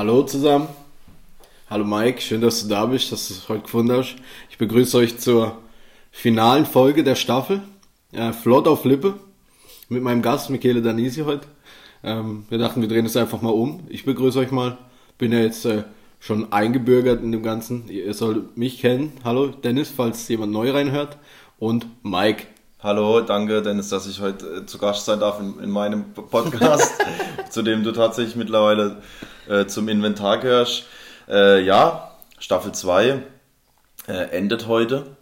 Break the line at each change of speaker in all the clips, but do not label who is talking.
Hallo zusammen. Hallo Mike, schön, dass du da bist, dass du es heute gefunden hast. Ich begrüße euch zur finalen Folge der Staffel. Äh, Flott auf Lippe mit meinem Gast Michele Danisi heute. Ähm, wir dachten, wir drehen es einfach mal um. Ich begrüße euch mal. Bin ja jetzt äh, schon eingebürgert in dem Ganzen. Ihr sollt mich kennen. Hallo Dennis, falls jemand neu reinhört. Und Mike.
Hallo, danke Dennis, dass ich heute äh, zu Gast sein darf in, in meinem Podcast, zu dem du tatsächlich mittlerweile äh, zum Inventar gehörst. Äh, ja, Staffel 2 äh, endet heute.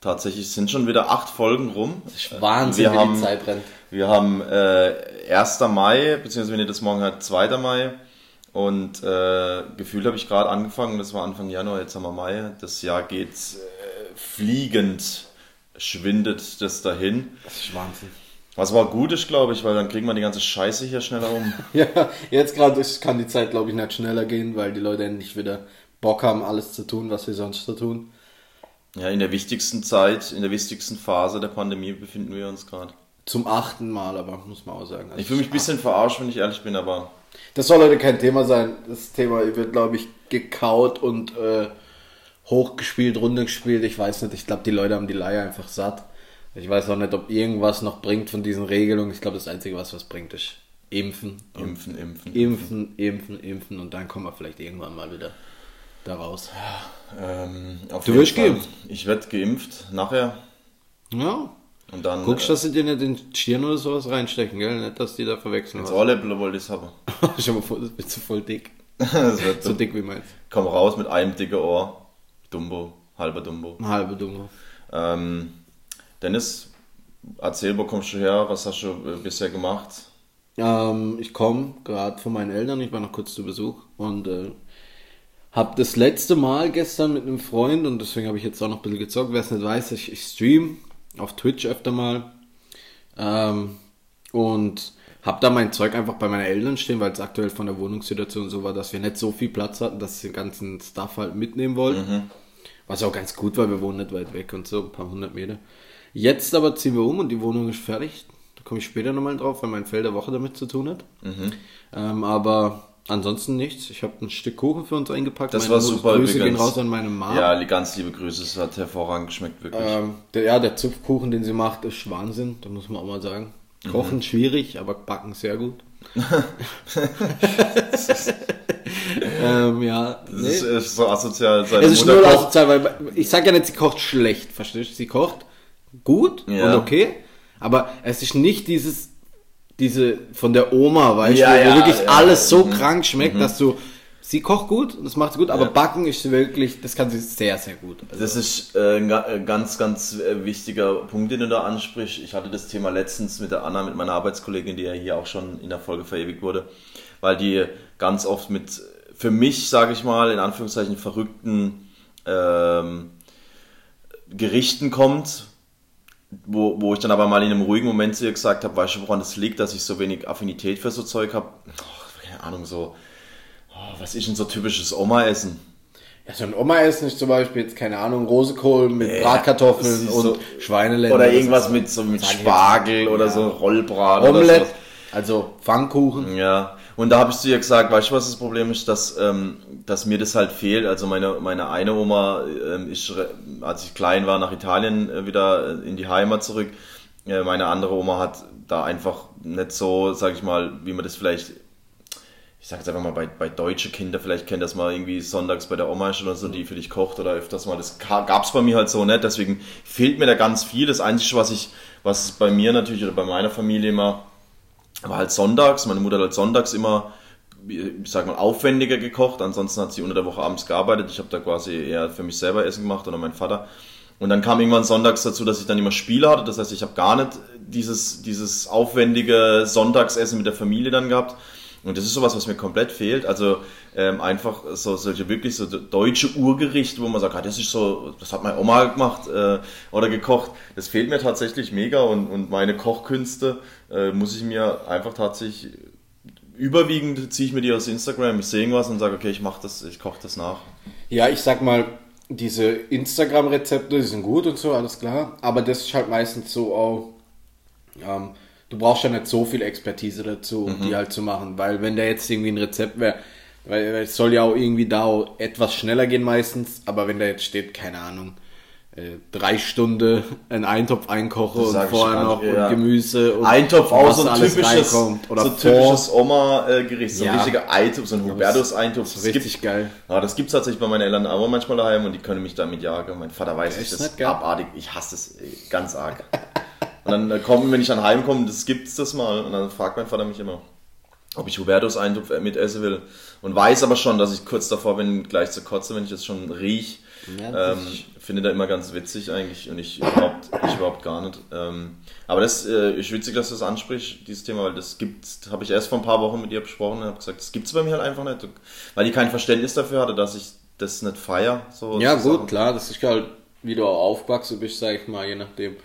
Tatsächlich sind schon wieder acht Folgen rum.
Wahnsinn,
wir
wie
haben,
die Zeit rennt.
Wir haben äh, 1. Mai, beziehungsweise wenn ihr das morgen hört, 2. Mai. Und äh, gefühlt habe ich gerade angefangen, das war Anfang Januar, jetzt haben wir Mai. Das Jahr geht äh, fliegend schwindet das dahin.
Das ist Wahnsinn.
Was aber gut ist, glaube ich, weil dann kriegen wir die ganze Scheiße hier schneller um.
Ja, jetzt gerade kann die Zeit, glaube ich, nicht schneller gehen, weil die Leute endlich wieder Bock haben, alles zu tun, was sie sonst so tun.
Ja, in der wichtigsten Zeit, in der wichtigsten Phase der Pandemie befinden wir uns gerade.
Zum achten Mal, aber muss man auch sagen. Also
Ich fühle mich ein bisschen verarscht, wenn ich ehrlich bin, aber
Das soll heute kein Thema sein. Das Thema wird, glaube ich, gekaut und äh, hochgespielt, runtergespielt. Ich weiß nicht. Ich glaube, die Leute haben die Leier einfach satt. Ich weiß auch nicht, ob irgendwas noch bringt von diesen Regelungen. Ich glaube, das Einzige, was was bringt, ist impfen.
Impfen, impfen.
impfen, impfen, impfen und dann kommen wir vielleicht irgendwann mal wieder da raus.
Ähm, auf
Du wirst
Fall.
geimpft?
Ich werde geimpft nachher
Ja.
und dann
Guckst,
äh,
dass sie dir nicht in die Stirn oder sowas reinstecken, gell? Nicht, dass die da verwechseln.
ins Ohrläppler wollte ich es haben.
Schon mal voll, bist du voll dick.
das wird
So
so.
dick wie meins.
Komm raus mit einem dicken Ohr. Dumbo, halber Dumbo.
Halber Dummer.
Ähm, Dennis, erzähl, wo kommst du her? Was hast du bisher gemacht?
Ähm, ich komme gerade von meinen Eltern, ich war noch kurz zu Besuch und äh, habe das letzte Mal gestern mit einem Freund und deswegen habe ich jetzt auch noch ein bisschen gezockt. Wer es nicht weiß, ich, ich stream auf Twitch öfter mal ähm, und habe da mein Zeug einfach bei meinen Eltern stehen, weil es aktuell von der Wohnungssituation so war, dass wir nicht so viel Platz hatten, dass sie den ganzen Stuff halt mitnehmen wollten. Was auch ganz gut war, wir wohnen nicht weit weg und so, ein paar hundert Meter. Jetzt aber ziehen wir um und die Wohnung ist fertig. Da komme ich später nochmal drauf, weil mein Feld der Woche damit zu tun hat. Ähm, aber ansonsten nichts. Ich habe ein Stück Kuchen für uns eingepackt.
Das
Meine
war super
Grüße gehen raus an meine Mama.
Ja, ganz liebe Grüße, es hat hervorragend geschmeckt, wirklich.
Ähm, der, ja, der Zupfkuchen, den sie macht, ist Wahnsinn. Da muss man auch mal sagen. Kochen
Mhm.
schwierig, aber backen sehr gut. ähm, ja,
Das
nee.
ist, ist so asozial. Seine
Es ist
Mutter kocht.
asozial, weil ich sage ja nicht, sie kocht schlecht, verstehst du? Sie kocht gut
Ja.
und okay, aber es ist nicht dieses, diese von der Oma, weißt
Ja,
du, wo
ja,
wirklich alles so
mhm.
krank schmeckt, dass du, sie kocht gut, das macht sie gut, aber
Ja.
backen ist wirklich, das kann sie sehr, sehr gut. Also,
Das ist äh, ein äh, ganz, ganz äh, wichtiger Punkt, den du da ansprichst. Ich hatte das Thema letztens mit der Anna, mit meiner Arbeitskollegin, die ja hier auch schon in der Folge verewigt wurde, weil die ganz oft mit, für mich, sage ich mal, in Anführungszeichen verrückten ähm, Gerichten kommt, wo, wo ich dann aber mal in einem ruhigen Moment zu ihr gesagt habe, weißt du, woran das liegt, dass ich so wenig Affinität für so Zeug habe? keine Ahnung, so, oh, was ist denn so typisches Oma-Essen?
ja, so ein Oma-Essen ist zum Beispiel jetzt, keine Ahnung, Rosekohl mit
Ja,
Bratkartoffeln und
so-
Schweinelender.
Oder irgendwas mit so mit
jetzt
Spargel
nicht.
oder
Ja.
so Rollbraten oder
Omelette,
so.
also Pfannkuchen.
Ja, und da habe ich zu ihr gesagt, weißt du, was das Problem ist, dass, ähm, dass mir das halt fehlt. Also meine, meine eine Oma ähm, ist, als ich klein war, nach Italien äh, wieder in die Heimat zurück. Äh, meine andere Oma hat da einfach nicht so, sag ich mal, wie man das vielleicht, ich sag jetzt einfach mal, bei, bei deutsche Kinder, vielleicht kennt das mal irgendwie sonntags bei der Oma ist oder so, die für dich kocht oder öfters mal. Das ka- gab's bei mir halt so nicht, deswegen fehlt mir da ganz viel. Das Einzige, was ich, was bei mir natürlich oder bei meiner Familie immer aber halt sonntags, meine Mutter hat halt sonntags immer, ich sag mal, aufwendiger gekocht. Ansonsten hat sie unter der Woche abends gearbeitet. Ich habe da quasi eher für mich selber Essen gemacht oder mein Vater. Und dann kam irgendwann sonntags dazu, dass ich dann immer Spiele hatte. Das heißt, ich habe gar nicht dieses, dieses aufwendige Sonntagsessen mit der Familie dann gehabt. Und das ist sowas, was mir komplett fehlt. Also ähm, einfach so solche wirklich so deutsche Urgerichte, wo man sagt, ah, das ist so, das hat meine Oma gemacht äh, oder gekocht. Das fehlt mir tatsächlich mega und, und meine Kochkünste äh, muss ich mir einfach tatsächlich überwiegend ziehe ich mir die aus Instagram, ich sehe irgendwas und sage, okay, ich mache das, ich koche das nach.
Ja, ich sag mal, diese Instagram-Rezepte, die sind gut und so, alles klar. Aber das ist halt meistens so auch, ähm, du brauchst ja nicht so viel Expertise dazu, um die halt zu machen. Weil wenn da jetzt irgendwie ein Rezept wäre, Weil es soll ja auch irgendwie da auch etwas schneller gehen meistens, aber wenn da jetzt steht, keine Ahnung, äh, drei Stunden einen Eintopf einkoche und vorher noch
ja.
Gemüse und
Eintopf auch so ein typisches,
oder
so typisches Oma-Gericht, so ein
Ja.
richtiger Eintopf, so ein Hubertus-Eintopf.
Das ist
Das gibt-
richtig geil.
Ja, das gibt's tatsächlich bei meinen Eltern auch manchmal daheim und die können mich damit jagen. Mein Vater weiß, ich das ist abartig. Ich hasse es ganz arg. Und dann äh, kommen, wenn ich dann heimkomme, das gibt's das mal und dann fragt mein Vater mich immer, ob ich Hubertus Eintopf äh, mit essen will und weiß aber schon, dass ich kurz davor bin, gleich zu kotzen, wenn ich das schon riech.
Ja,
ähm, finde da immer ganz witzig eigentlich und ich überhaupt, ich überhaupt gar nicht. Ähm, aber das äh, ist witzig, dass du das ansprichst, dieses Thema, weil das gibt, habe ich erst vor ein paar Wochen mit ihr besprochen und habe gesagt, das gibt's bei mir halt einfach nicht, weil die kein Verständnis dafür hatte, dass ich das nicht feier. So
Ja,
so
gut,
Sachen.
klar, das ist halt, wie du auch aufgewachsen bist, sag ich mal, je nachdem.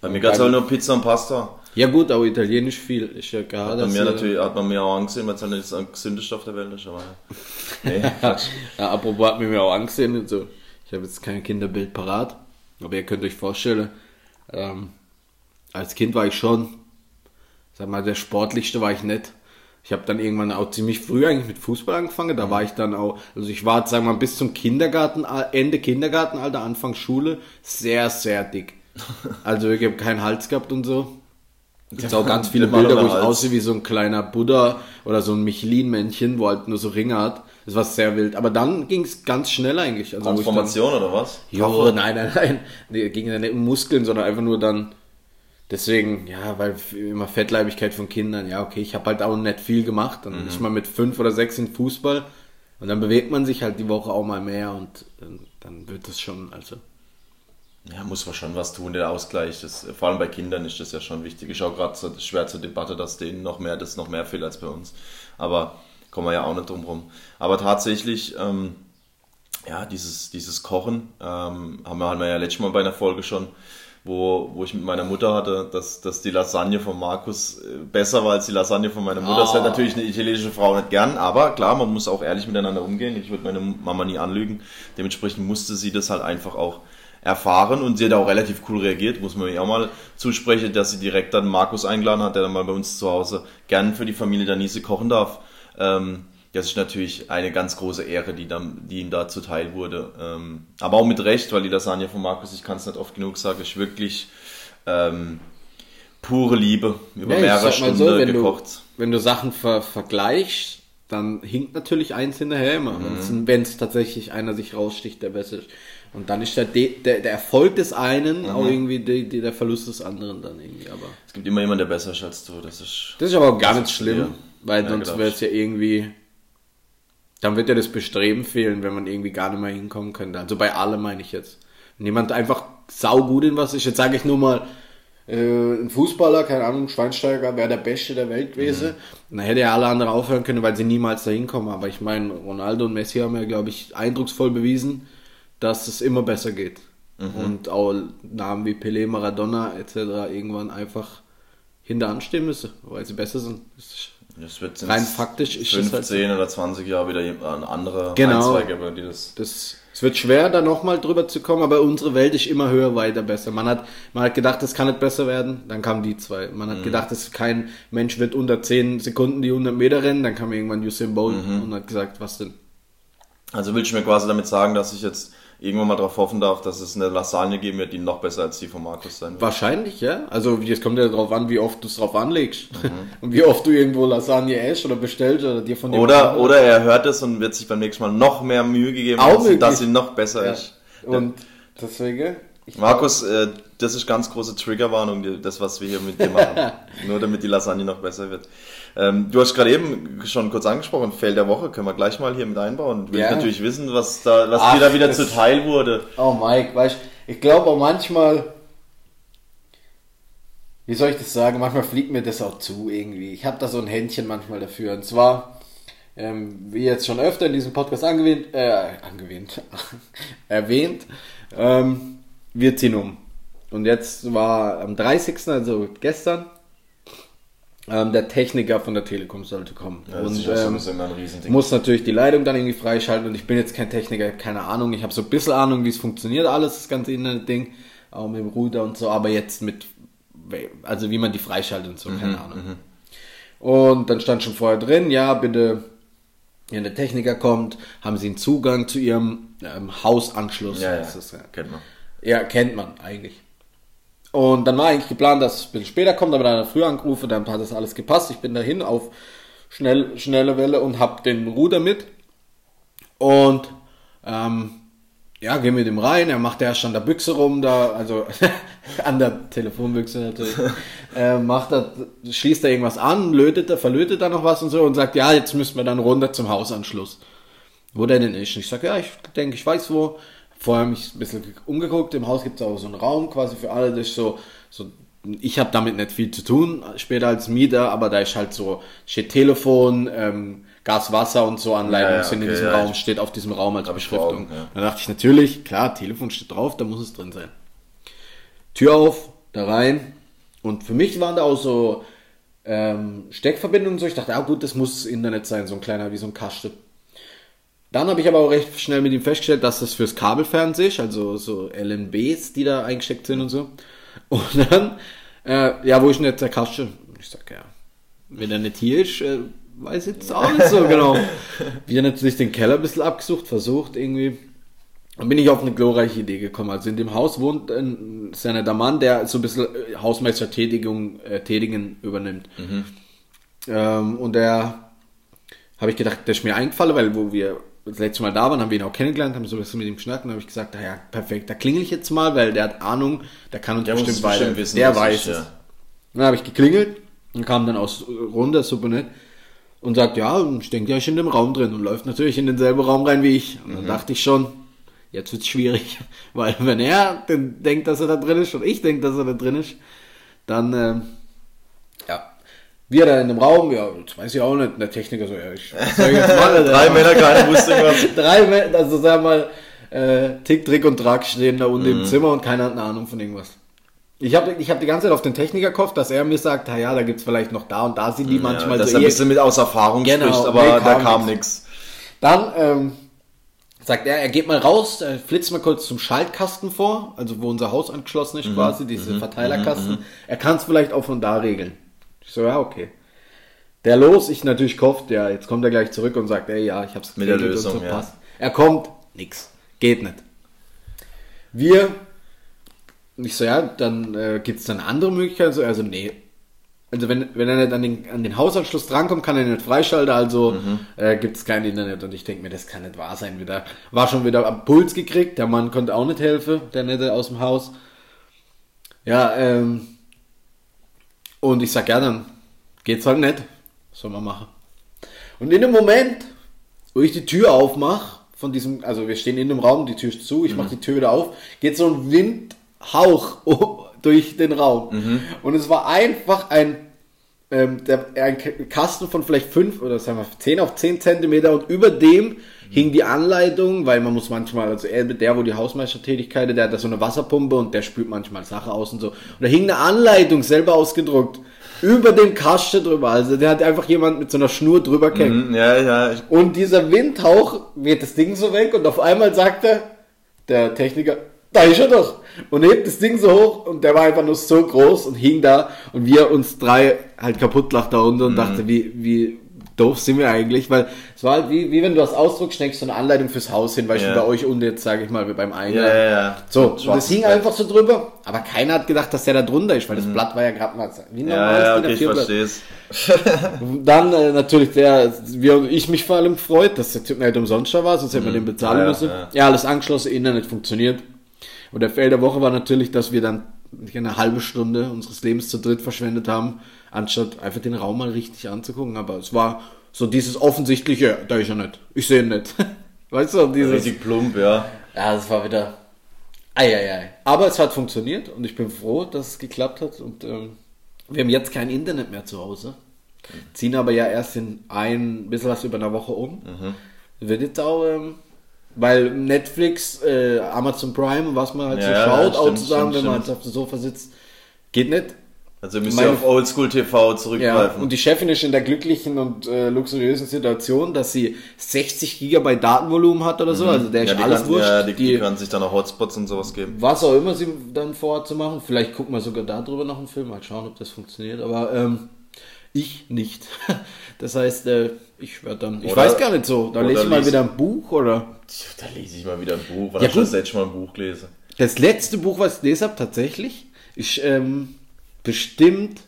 Bei mir gab's halt nur Pizza und Pasta.
Ja, gut, aber Italienisch viel ist ja gerade.
Bei mir natürlich hat man mir auch angesehen, weil es halt nicht das gesündeste auf der Welt ist, aber nee.
Ja, apropos hat mir mir auch angesehen und so. Ich habe jetzt kein Kinderbild parat, aber ihr könnt euch vorstellen, ähm, als Kind war ich schon, sag mal, der sportlichste war ich nicht. Ich habe dann irgendwann auch ziemlich früh eigentlich mit Fußball angefangen. Da war ich dann auch, also ich war, sagen wir mal, bis zum Kindergarten, Ende Kindergartenalter, Anfang Schule, sehr, sehr dick. Also ich habe keinen Hals gehabt und so. Gibt auch ganz viele Bilder, wo ich
Hals.
aussehe wie so ein kleiner Buddha oder so ein Michelin-Männchen, wo halt nur so Ringe hat. Das war sehr wild. Aber dann ging es ganz schnell eigentlich. Also,
Transformation oder was?
Dann, jo, nein, nein, nein. Nee, ging ja nicht um Muskeln, sondern einfach nur dann. Deswegen, ja, weil immer Fettleibigkeit von Kindern, ja, okay, ich habe halt auch nicht viel gemacht. Dann
Mhm.
ist man mit fünf oder sechs in Fußball und dann bewegt man sich halt die Woche auch mal mehr und dann wird das schon, also.
Ja, muss man schon was tun, der Ausgleich. Das, vor allem bei Kindern ist das ja schon wichtig. Ist auch gerade so schwer zur Debatte, dass denen noch mehr, das noch mehr fehlt als bei uns. Aber kommen wir ja auch nicht drum rum. Aber tatsächlich, ähm, ja, dieses, dieses Kochen, ähm, haben wir, haben wir ja letztes Mal bei einer Folge schon, wo, wo ich mit meiner Mutter hatte, dass, dass die Lasagne von Markus äh, besser war als die Lasagne von meiner Mutter. Das
Ah.
hätte natürlich eine italienische Frau nicht gern, aber klar, man muss auch ehrlich miteinander umgehen. Ich würde meine Mama nie anlügen. Dementsprechend musste sie das halt einfach auch erfahren und sie hat auch relativ cool reagiert, muss man ihr auch mal zusprechen, dass sie direkt dann Markus eingeladen hat, der dann mal bei uns zu Hause gern für die Familie Danise kochen darf. Ähm, das ist natürlich eine ganz große Ehre, die, dann, die ihm da zuteil wurde. Ähm, aber auch mit Recht, weil die Lasagne von Markus, ich kann es nicht oft genug sagen, ist wirklich ähm, pure Liebe über
Ja,
mehrere Stunden
so, wenn
gekocht.
Du, wenn du Sachen ver vergleichst, dann hinkt natürlich eins hinterher immer,
Mhm.
wenn es tatsächlich einer sich raussticht, der besser ist. Und dann ist der, De der, der Erfolg des einen
Mhm.
auch irgendwie die, die, der Verlust des anderen dann irgendwie. Aber
Es gibt immer jemanden, der besser ist als du. Das ist
das ist aber auch gar nicht schlimm,
schwer.
weil
Ja,
sonst
glaub
wäre es ja irgendwie, dann wird ja das Bestreben fehlen, wenn man irgendwie gar nicht mehr hinkommen könnte. Also bei allem meine ich jetzt. Wenn jemand einfach saugut in was ist, jetzt sage ich nur mal, äh, ein Fußballer, keine Ahnung, Schweinsteiger wäre der Beste der Welt gewesen. Und dann hätte ja alle anderen aufhören können, weil sie niemals dahin kommen. Aber ich meine, Ronaldo und Messi haben ja, glaube ich, eindrucksvoll bewiesen, dass es immer besser geht. Und auch Namen wie Pelé, Maradona etc. irgendwann einfach hinter anstehen müssen, weil sie besser sind. Das
wird
Rein
in
faktisch ist es
15
halt
oder 20 Jahre wieder ein anderer
Genau.
geben, die das.
Das, es wird schwer, da nochmal drüber zu kommen, aber unsere Welt ist immer höher, weiter, besser. Man hat, man hat gedacht, es kann nicht besser werden, dann kamen die zwei. Man
Mhm.
hat gedacht, es kein Mensch wird unter 10 Sekunden die 100 Meter rennen, dann kam irgendwann Usain Bolt
Mhm.
und hat gesagt, was denn?
Also willst du mir quasi damit sagen, dass ich jetzt irgendwann mal darauf hoffen darf, dass es eine Lasagne geben wird, die noch besser als die von Markus sein wird?
Wahrscheinlich, ja. Also es kommt ja darauf an, wie oft du es drauf anlegst.
Mhm.
Und wie oft du irgendwo Lasagne isst oder bestellst oder dir von dem
Oder, oder er hört es und wird sich beim nächsten Mal noch mehr Mühe gegeben,
Auch
dass, sie noch besser
Ja.
ist.
Und deswegen. Ich
Markus, äh, das ist ganz große Triggerwarnung, das, was wir hier mit dir machen. Nur damit die Lasagne noch besser wird. Ähm, du hast gerade eben schon kurz angesprochen, Fail der Woche, können wir gleich mal hier mit einbauen. Will
Ja.
natürlich wissen, was da, was
Ach,
dir da wieder zuteil wurde.
Oh Mike, weißt ich glaube auch manchmal, wie soll ich das sagen, manchmal fliegt mir das auch zu irgendwie. Ich habe da so ein Händchen manchmal dafür. Und zwar, ähm, wie jetzt schon öfter in diesem Podcast angewähnt, äh, angewähnt, erwähnt, ähm, wir ziehen um. Und jetzt war am 30., also gestern, ähm, der Techniker von der Telekom sollte kommen.
Ja,
und ähm, muss natürlich die Leitung dann irgendwie freischalten und ich bin jetzt kein Techniker, keine Ahnung. Ich habe so ein bisschen Ahnung, wie es funktioniert, alles, das ganze Internet-Ding, auch mit dem Router und so, aber jetzt mit, also wie man die freischaltet und so, keine Ahnung. Und dann stand schon vorher drin, ja, bitte Wenn der Techniker kommt, haben sie einen Zugang zu ihrem ähm, Hausanschluss.
Ja, ja.
das, ja.
Kennt man.
Ja, kennt man eigentlich. Und dann war eigentlich geplant, dass es ein bisschen später kommt, aber dann hat er früher angerufen, dann hat das alles gepasst. Ich bin dahin auf schnell, schnelle Welle und hab den Ruder mit. Und ähm, ja, gehen mit ihm rein. Er macht erst an der Büchse rum, da, also an der Telefonbüchse natürlich. äh, macht er, schließt er irgendwas an, lötet er, verlötet er noch was und so und sagt, ja, jetzt müssen wir dann runter zum Hausanschluss. Wo der denn ist. Und ich sage, ja, ich denke, ich weiß wo. Vorher mich ein bisschen umgeguckt. Im Haus gibt es auch so einen Raum quasi für alle. Das ist so, so ich habe damit nicht viel zu tun, später als Mieter, aber da ist halt so, steht Telefon, ähm, Gas, Wasser und so Anleitungen
Ja, ja,
sind in
okay,
diesem
ja,
Raum, steht auf diesem Raum als Beschriftung.
Augen, ja.
Da dachte ich natürlich, klar, Telefon steht drauf, da muss es drin sein. Tür auf, da rein. Und für mich waren da auch so ähm, Steckverbindungen so. Ich dachte, ah gut, das muss Internet sein, so ein kleiner, wie so ein Kasten. Dann habe ich aber auch recht schnell mit ihm festgestellt, dass das fürs Kabelfernsehen ist, also so LNBs, die da eingesteckt sind und so. Und dann, äh, ja, wo ist denn jetzt der Kasten? Ich sag, ja, wenn er nicht hier ist, äh, weiß ich jetzt auch nicht so genau. Wir haben natürlich den Keller ein bisschen abgesucht, versucht irgendwie. Dann bin ich auf eine glorreiche Idee gekommen. Also in dem Haus wohnt ein sehr netter Mann, der so ein bisschen äh, Hausmeistertätigung, äh, Tätigen übernimmt. Ähm, und der habe ich gedacht, der ist mir eingefallen, weil wo wir das letzte Mal da waren, haben wir ihn auch kennengelernt, haben so ein bisschen mit ihm geschnackt und habe ich gesagt, naja, perfekt, da klingel ich jetzt mal, weil der hat Ahnung, der kann uns
Der
bestimmt
es
weiter.
wissen,
der weiß
ist,
es.
ja.
Dann habe ich geklingelt und kam dann aus runter, super nett, und sagt, ja, ich denke, ja, ich in dem Raum drin und läuft natürlich in denselben Raum rein wie ich. Und dann
Mhm.
dachte ich schon, jetzt wird's schwierig, weil wenn er denkt, dass er da drin ist und ich denke, dass er da drin ist, dann, ähm, ja, wir da in dem Raum, ja, das weiß ich auch nicht, der Techniker so, ja, ich was soll jetzt machen?
Drei Männer, keiner wusste irgendwas.
Drei Männer, also sag mal, äh, Tick, Trick und Track stehen da unten
Mhm.
im Zimmer und keiner hat eine Ahnung von irgendwas. Ich habe ich hab die ganze Zeit auf den Techniker gehofft, dass er mir sagt, ja, da gibt's vielleicht noch da und da sind die manchmal
ja, dass
so.
er ein
eh-
bisschen mit aus Erfahrung
Genau,
spricht, aber
nee,
da
kam
kam
nix.
nichts.
Dann ähm, sagt er, er geht mal raus, er flitzt mal kurz zum Schaltkasten vor, also wo unser Haus angeschlossen
Mhm,
ist quasi, diese Verteilerkasten. Er kann es vielleicht auch von da regeln. Ich so, ja, okay. Der los, ich natürlich gehofft, ja, jetzt kommt er gleich zurück und sagt, ey, ja, ich hab's
Mit der Lösung, ja.
passt. Er kommt, nix, geht nicht. Wir, ich so, ja, dann äh, gibt's dann andere Möglichkeiten, so, also nee, also wenn, wenn er nicht an den, an den Hausanschluss drankommt, kann er nicht freischalten, also
Mhm.
äh, gibt es kein Internet. Und ich denke mir, das kann nicht wahr sein. Wieder war schon wieder am Puls gekriegt, der Mann konnte auch nicht helfen, der Nette aus dem Haus. Ja, ähm, und ich sag, ja, dann geht's halt nicht. Soll man machen? Und in dem Moment, wo ich die Tür aufmache, von diesem, also wir stehen in dem Raum, die Tür ist zu, ich mache die Tür wieder auf, geht so ein Windhauch durch den Raum. Und es war einfach ein, ähm, der, ein Kasten von vielleicht 5 oder sagen wir 10 auf 10 Zentimeter und über dem hing die Anleitung, weil man muss manchmal, also er, der, wo die Hausmeistertätigkeit, der hat da so eine Wasserpumpe und der spült manchmal Sachen aus und so. Und da hing eine Anleitung selber ausgedruckt über dem Kasten drüber. Also der hat einfach jemand mit so einer Schnur drüber gehängt.
Mhm, Ja, ja,
Und dieser Windhauch weht das Ding so weg und auf einmal sagt er, der Techniker, da ist er doch. Und hebt das Ding so hoch und der war einfach nur so groß und hing da und wir uns drei halt kaputt lacht da unten und
Mhm.
dachte, wie, wie doof sind wir eigentlich, weil es war halt wie, wie wenn du das ausdruckst, steckst so eine Anleitung fürs Haus hin, weil
Ja.
bei euch unten jetzt, sage ich mal, wie beim Eingang.
ja, ja, ja.
So, und das hing einfach so drüber, aber keiner hat gedacht, dass der da drunter ist, weil das Blatt war ja gerade mal wie
Mhm. Ja,
normales
ja, okay, ich
A4 Blatt.
verstehe es.
Dann äh, natürlich der, und ich mich vor allem gefreut, dass der Typ nicht umsonst war, sonst hätten wir den bezahlen
Mhm. Ja,
müssen.
ja.
Ja, alles angeschlossen, Internet funktioniert. Und der Fail der Woche war natürlich, dass wir dann eine halbe Stunde unseres Lebens zu dritt verschwendet haben, anstatt einfach den Raum mal richtig anzugucken. Aber es war so dieses offensichtliche, da ist er nicht, ich sehe ihn nicht. Weißt du, dieses...
Richtig plump, ja.
Ja, das war wieder. Eieiei. Aber es hat funktioniert und ich bin froh, dass es geklappt hat. Und ähm, wir haben jetzt kein Internet mehr zu Hause. Ziehen aber ja erst in ein bisschen was über eine Woche um. Wird jetzt auch, ähm, weil Netflix, äh, Amazon Prime was man halt
Ja,
so
ja,
schaut, auch
stimmt,
zusammen, wenn man halt auf dem Sofa sitzt, geht nicht.
Also müsst
Meine-
ihr auf Oldschool TV
Ja,
zurückgreifen.
und die Chefin ist in der glücklichen und äh, luxuriösen Situation, dass sie 60 Gigabyte Datenvolumen hat oder so. Also der ist
ja, die
alles
kann,
wurscht.
Ja, die, die,
die,
können sich dann auch Hotspots und sowas geben.
was auch immer sie dann vorhat zu machen. Vielleicht gucken wir sogar darüber noch einen Film, mal schauen, ob das funktioniert. Aber ähm, Ich nicht. Das heißt, äh, ich werde dann, ich
Oder-
weiß gar nicht so, da lese ich mal
lies-
wieder ein Buch oder.
Da lese ich mal wieder ein Buch. Wann
Ja, gut.
das letzte Mal ein Buch gelesen?
Das letzte Buch, was ich gelesen habe, tatsächlich, ist ähm, bestimmt,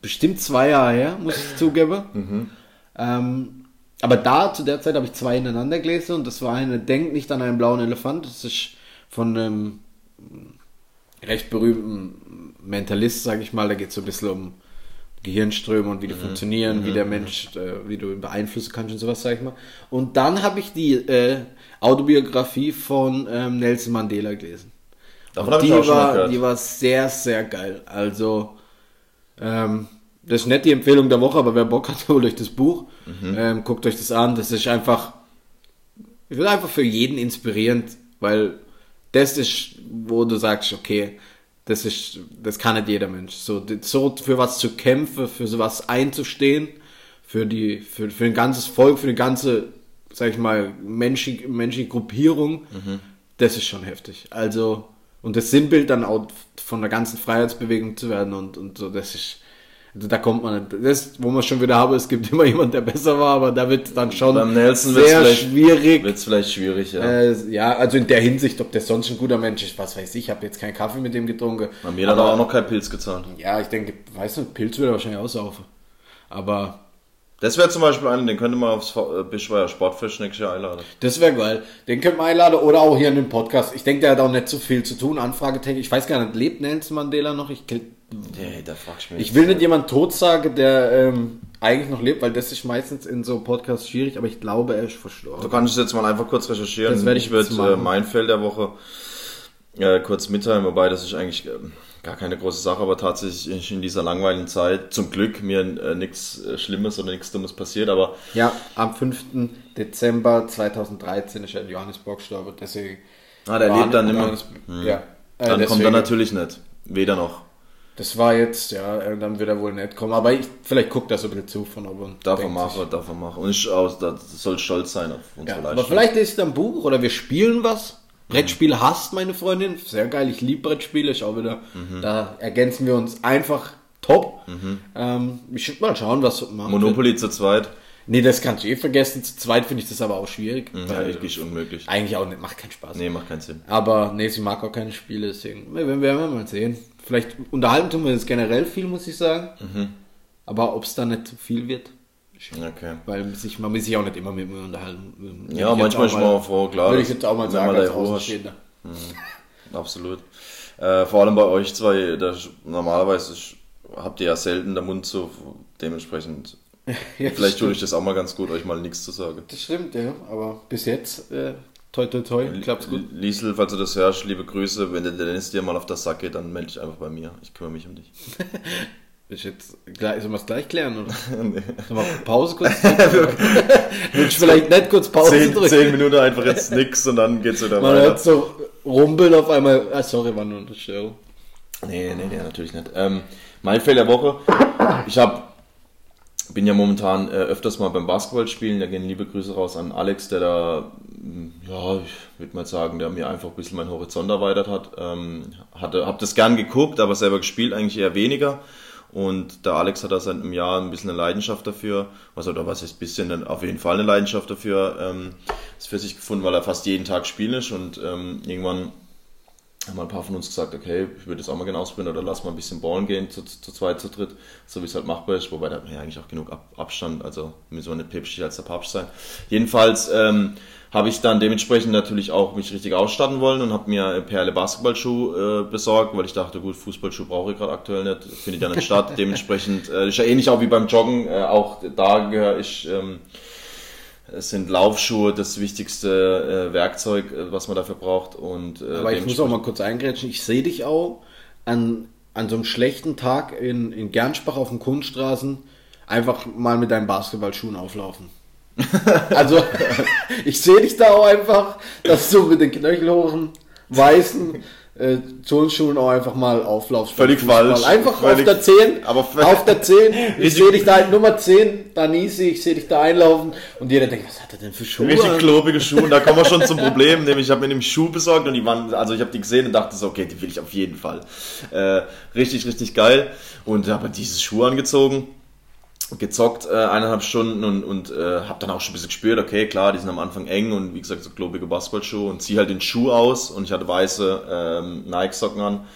bestimmt zwei Jahre her, muss ich zugeben. Ähm, aber da, zu der Zeit, habe ich zwei hintereinander gelesen und das war eine Denk nicht an einen blauen Elefant. Das ist von einem recht berühmten Mentalist, sage ich mal. Da geht es so ein bisschen um Gehirnströme und wie die funktionieren, wie der Mensch, äh, wie du ihn beeinflussen kannst und sowas, sag ich mal. Und dann habe ich die äh, Autobiografie von ähm, Nelson Mandela gelesen.
Davon habe
die
ich auch schon
war,
gehört.
die war sehr, sehr geil. Also, ähm, das ist nicht die Empfehlung der Woche, aber wer Bock hat, holt euch das Buch.
Mhm.
Ähm, guckt euch das an. Das ist einfach, ich will einfach für jeden inspirierend, weil das ist, wo du sagst, okay, das ist, das kann nicht jeder Mensch. So, so für was zu kämpfen, für sowas einzustehen, für die, für, für ein ganzes Volk, für eine ganze, sag ich mal, menschliche, menschliche Gruppierung, das ist schon heftig. Also, und das Sinnbild dann auch von der ganzen Freiheitsbewegung zu werden und, und so, das ist, da kommt man nicht. Das, wo man schon wieder habe, es gibt immer jemand, der besser war, aber da wird dann schon
Beim Nelson wird's
sehr
vielleicht-
schwierig.
Wird es vielleicht schwierig, ja.
Äh, ja, also in der Hinsicht, ob der sonst ein guter Mensch ist, was weiß ich, ich habe jetzt keinen Kaffee mit dem getrunken.
Bei mir hat er auch noch kein Pilz gezahlt.
Ja, ich denke, weiß nicht, Pilz würde er wahrscheinlich aussaufen. Aber
Das wäre zum Beispiel einer, den könnte man aufs äh, Bischweier Sportfest nächstes Jahr einladen.
das wäre geil. Den könnte man einladen oder auch hier in den Podcast. Ich denke, der hat auch nicht so viel zu tun. Anfragetechnik. Ich weiß gar nicht, lebt Nelson Mandela noch? Ich,
Nee, da frag ich mich.
ich will nicht jemand tot sagen, der ähm, eigentlich noch lebt, weil das ist meistens in so Podcasts schwierig, aber ich glaube, er ist
Du
verstorben.
kannst es jetzt mal einfach kurz recherchieren.
Das werde ich machen.
äh, mein Feld der Woche äh, kurz mitteilen, wobei das ist eigentlich äh, gar keine große Sache, aber tatsächlich in dieser langweiligen Zeit zum Glück mir äh, nichts äh, Schlimmes oder nichts Dummes passiert, aber
Ja, am 5. Dezember 2013 ist er in Johannesburg gestorben, deswegen.
Ah, der lebt dann immer.
Johannes- Ja. Äh,
dann kommt
deswegen-
er natürlich nicht. Weder noch.
Das war jetzt, ja, äh, dann wird er wohl nicht kommen. Aber ich, vielleicht guckt er so ein bisschen zu von oben.
Darf
denkt
machen, darf er machen. Und ich aus, das soll stolz sein auf unsere
Ja, aber
Leistung.
vielleicht ist es ein Buch oder wir spielen was. Brettspiele hasst meine Freundin. Sehr geil, ich liebe Brettspiele. Ich auch wieder.
Mhm.
Da ergänzen wir uns einfach top. Ähm, ich will mal schauen, was wir machen.
Monopoly zu zweit.
Nee, das kannst du eh vergessen. Zu zweit finde ich das aber auch schwierig.
Ja,
weil
eigentlich unmöglich.
eigentlich auch nicht, macht keinen Spaß.
Nee, macht keinen Sinn.
Aber nee, sie mag auch keine Spiele, deswegen wir werden wir mal sehen. Vielleicht unterhalten tun wir uns generell viel, muss ich sagen.
Mhm.
Aber ob es dann nicht zu viel wird,
Okay.
weil sich, man will sich auch nicht immer mit mir unterhalten.
Ja,
ich
manchmal ist man auch froh, klar.
Würde ich jetzt auch mal
wenn
sagen,
man
als
da.
Außenstehender.
Absolut. Äh, vor allem bei euch zwei, das, normalerweise habt ihr ja selten den Mund so, dementsprechend.
Ja,
Vielleicht tut
das
euch das auch mal ganz gut, euch mal nichts zu sagen.
Das stimmt, ja. Aber bis jetzt, äh, toi toi toi, klappt's gut.
Liesel, falls du das hörst, liebe Grüße. Wenn der Dennis dir mal auf das Sack geht, dann melde dich einfach bei mir. Ich kümmere mich um dich.
Ist jetzt gleich, sollen wir es gleich klären, oder?
nee.
Sollen wir Pause kurz drücken? Willst du vielleicht nicht kurz Pause
zehn,
drücken?
zehn Minuten einfach jetzt nix und dann geht's wieder
Man
weiter.
hört so rumbeln auf einmal. Ah, sorry, war nur eine Störung.
Nee, nee, nee, natürlich nicht. Ähm, mein Fail der Woche. Ich hab, bin ja momentan äh, öfters mal beim Basketball spielen. Da gehen liebe Grüße raus an Alex, der da, mm, ja, ich würde mal sagen, der mir einfach ein bisschen meinen Horizont erweitert hat. Ähm, hatte, hab das gern geguckt, aber selber gespielt eigentlich eher weniger. Und der Alex hat da seit einem Jahr ein bisschen eine Leidenschaft dafür, was oder was ein bisschen, auf jeden Fall eine Leidenschaft dafür, ähm, ist für sich gefunden, weil er fast jeden Tag spielen ist und ähm, irgendwann haben ein paar von uns gesagt, okay, ich würde das auch mal gerne ausprobieren oder lass mal ein bisschen ballen gehen, zu, zu zweit, zu dritt, so wie es halt machbar ist, wobei da hat man ja eigentlich auch genug Ab Abstand, also müssen wir nicht päpstlich als der Papst sein. Jedenfalls ähm, habe ich dann dementsprechend natürlich auch mich richtig ausstatten wollen und habe mir Perle Basketballschuh äh, besorgt, weil ich dachte, gut, Fußballschuh brauche ich gerade aktuell nicht, findet ja nicht statt, dementsprechend äh, ist ja ähnlich auch wie beim Joggen, äh, auch da gehöre ich... Ähm, sind Laufschuhe das wichtigste äh, Werkzeug, äh, was man dafür braucht. Und, äh,
Aber ich muss auch mal kurz eingrätschen. Ich sehe dich auch an, an so einem schlechten Tag in, in Gernsbach auf den Kunststraßen einfach mal mit deinen Basketballschuhen auflaufen. also, ich sehe dich da auch einfach, dass du mit den knöchelhohen, weißen äh, Turnschuhen auch einfach mal Auflauf.
Völlig falsch.
Einfach
Völlig-
auf der 10.
aber
auf der 10. Ich sehe dich da Nummer 10, da Nisi, ich sehe dich da einlaufen und jeder denkt, was hat er denn für Schuhe?
Richtig klobige Schuhe. Und da kommen wir schon zum Problem, nämlich ich habe mir nämlich Schuh besorgt und die waren, also ich habe die gesehen und dachte so, okay, die will ich auf jeden Fall. Äh, richtig, richtig geil. Und habe diese Schuhe angezogen, gezockt äh, eineinhalb Stunden und, und äh, habe dann auch schon ein bisschen gespürt, okay, klar, die sind am Anfang eng und wie gesagt so klobige Basketballschuhe und ziehe halt den Schuh aus und ich hatte weiße ähm, Nike-Socken an.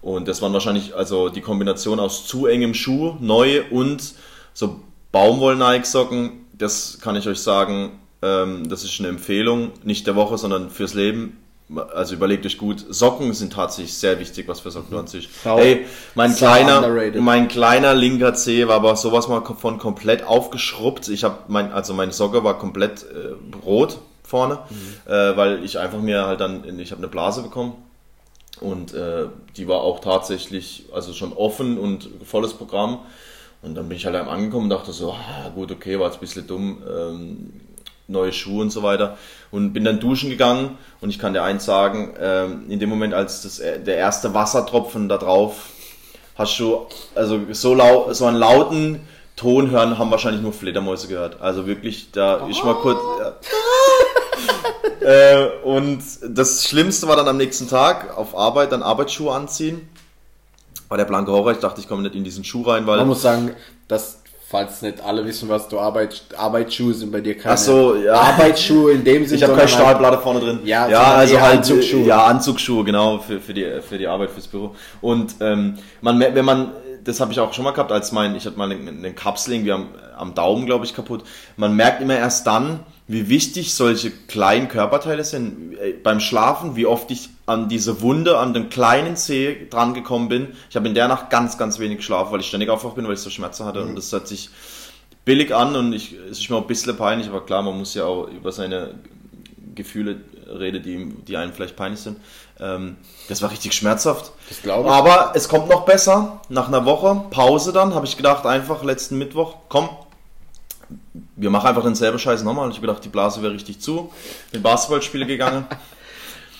Und das waren wahrscheinlich also die Kombination aus zu engem Schuh, neu und so Baumwoll-Nike-Socken. Das kann ich euch sagen, ähm, das ist eine Empfehlung, nicht der Woche, sondern fürs Leben. Also überlegt euch gut, Socken sind tatsächlich sehr wichtig, was für Socken du anziehst.
Sau-
Hey, mein
sau
kleiner,
underrated.
mein kleiner linker Zeh war aber sowas mal von komplett aufgeschrubbt. Ich habe mein, also meine Socke war komplett äh, rot vorne, äh, weil ich einfach mir halt dann, ich habe eine Blase bekommen und äh, die war auch tatsächlich also schon offen und volles Programm. Und dann bin ich halt angekommen und dachte so, ah, gut, okay, war jetzt ein bisschen dumm, ähm, neue Schuhe und so weiter. Und bin dann duschen gegangen und ich kann dir eins sagen, ähm, in dem Moment, als das, äh, der erste Wassertropfen da drauf, hast du also so, lau so einen lauten Ton hören, haben wahrscheinlich nur Fledermäuse gehört. Also wirklich, da ich mal kurz... Äh, äh, und das Schlimmste war dann am nächsten Tag auf Arbeit, dann Arbeitsschuhe anziehen. War der blanke Horror. Ich dachte, ich komme nicht in diesen Schuh rein, weil...
Man muss sagen, dass, falls nicht alle wissen, was du Arbeit, Arbeitsschuhe sind bei dir keine
Ach so, ja.
Arbeitsschuhe in dem Sinne.
Ich habe keine
halt-
Stahlplatte vorne drin.
Ja,
ja also halt
Anzugsschuhe.
Ja, Anzugsschuhe, genau, für, für, die, für die Arbeit, fürs Büro. Und ähm, man, wenn man, das habe ich auch schon mal gehabt, als mein, ich hatte mal eine, eine Kapsel irgendwie am, am Daumen, glaube ich, kaputt. Man merkt immer erst dann, wie wichtig solche kleinen Körperteile sind. Äh, Beim Schlafen, wie oft ich an diese Wunde, an den kleinen Zeh dran gekommen bin. Ich habe in der Nacht ganz, ganz wenig geschlafen, weil ich ständig aufwacht bin, weil ich so Schmerzen hatte. Und das hat sich billig an und ich, es ist mir auch ein bisschen peinlich, aber klar, man muss ja auch über seine Gefühle reden, die, die einem vielleicht peinlich sind. Ähm, das war richtig schmerzhaft.
Das glaube ich.
Aber es kommt noch besser. Nach einer Woche Pause dann habe ich gedacht, einfach letzten Mittwoch, komm, wir machen einfach denselben Scheiß nochmal. Ich habe gedacht, die Blase wäre richtig zu. Bin Basketballspiele gegangen.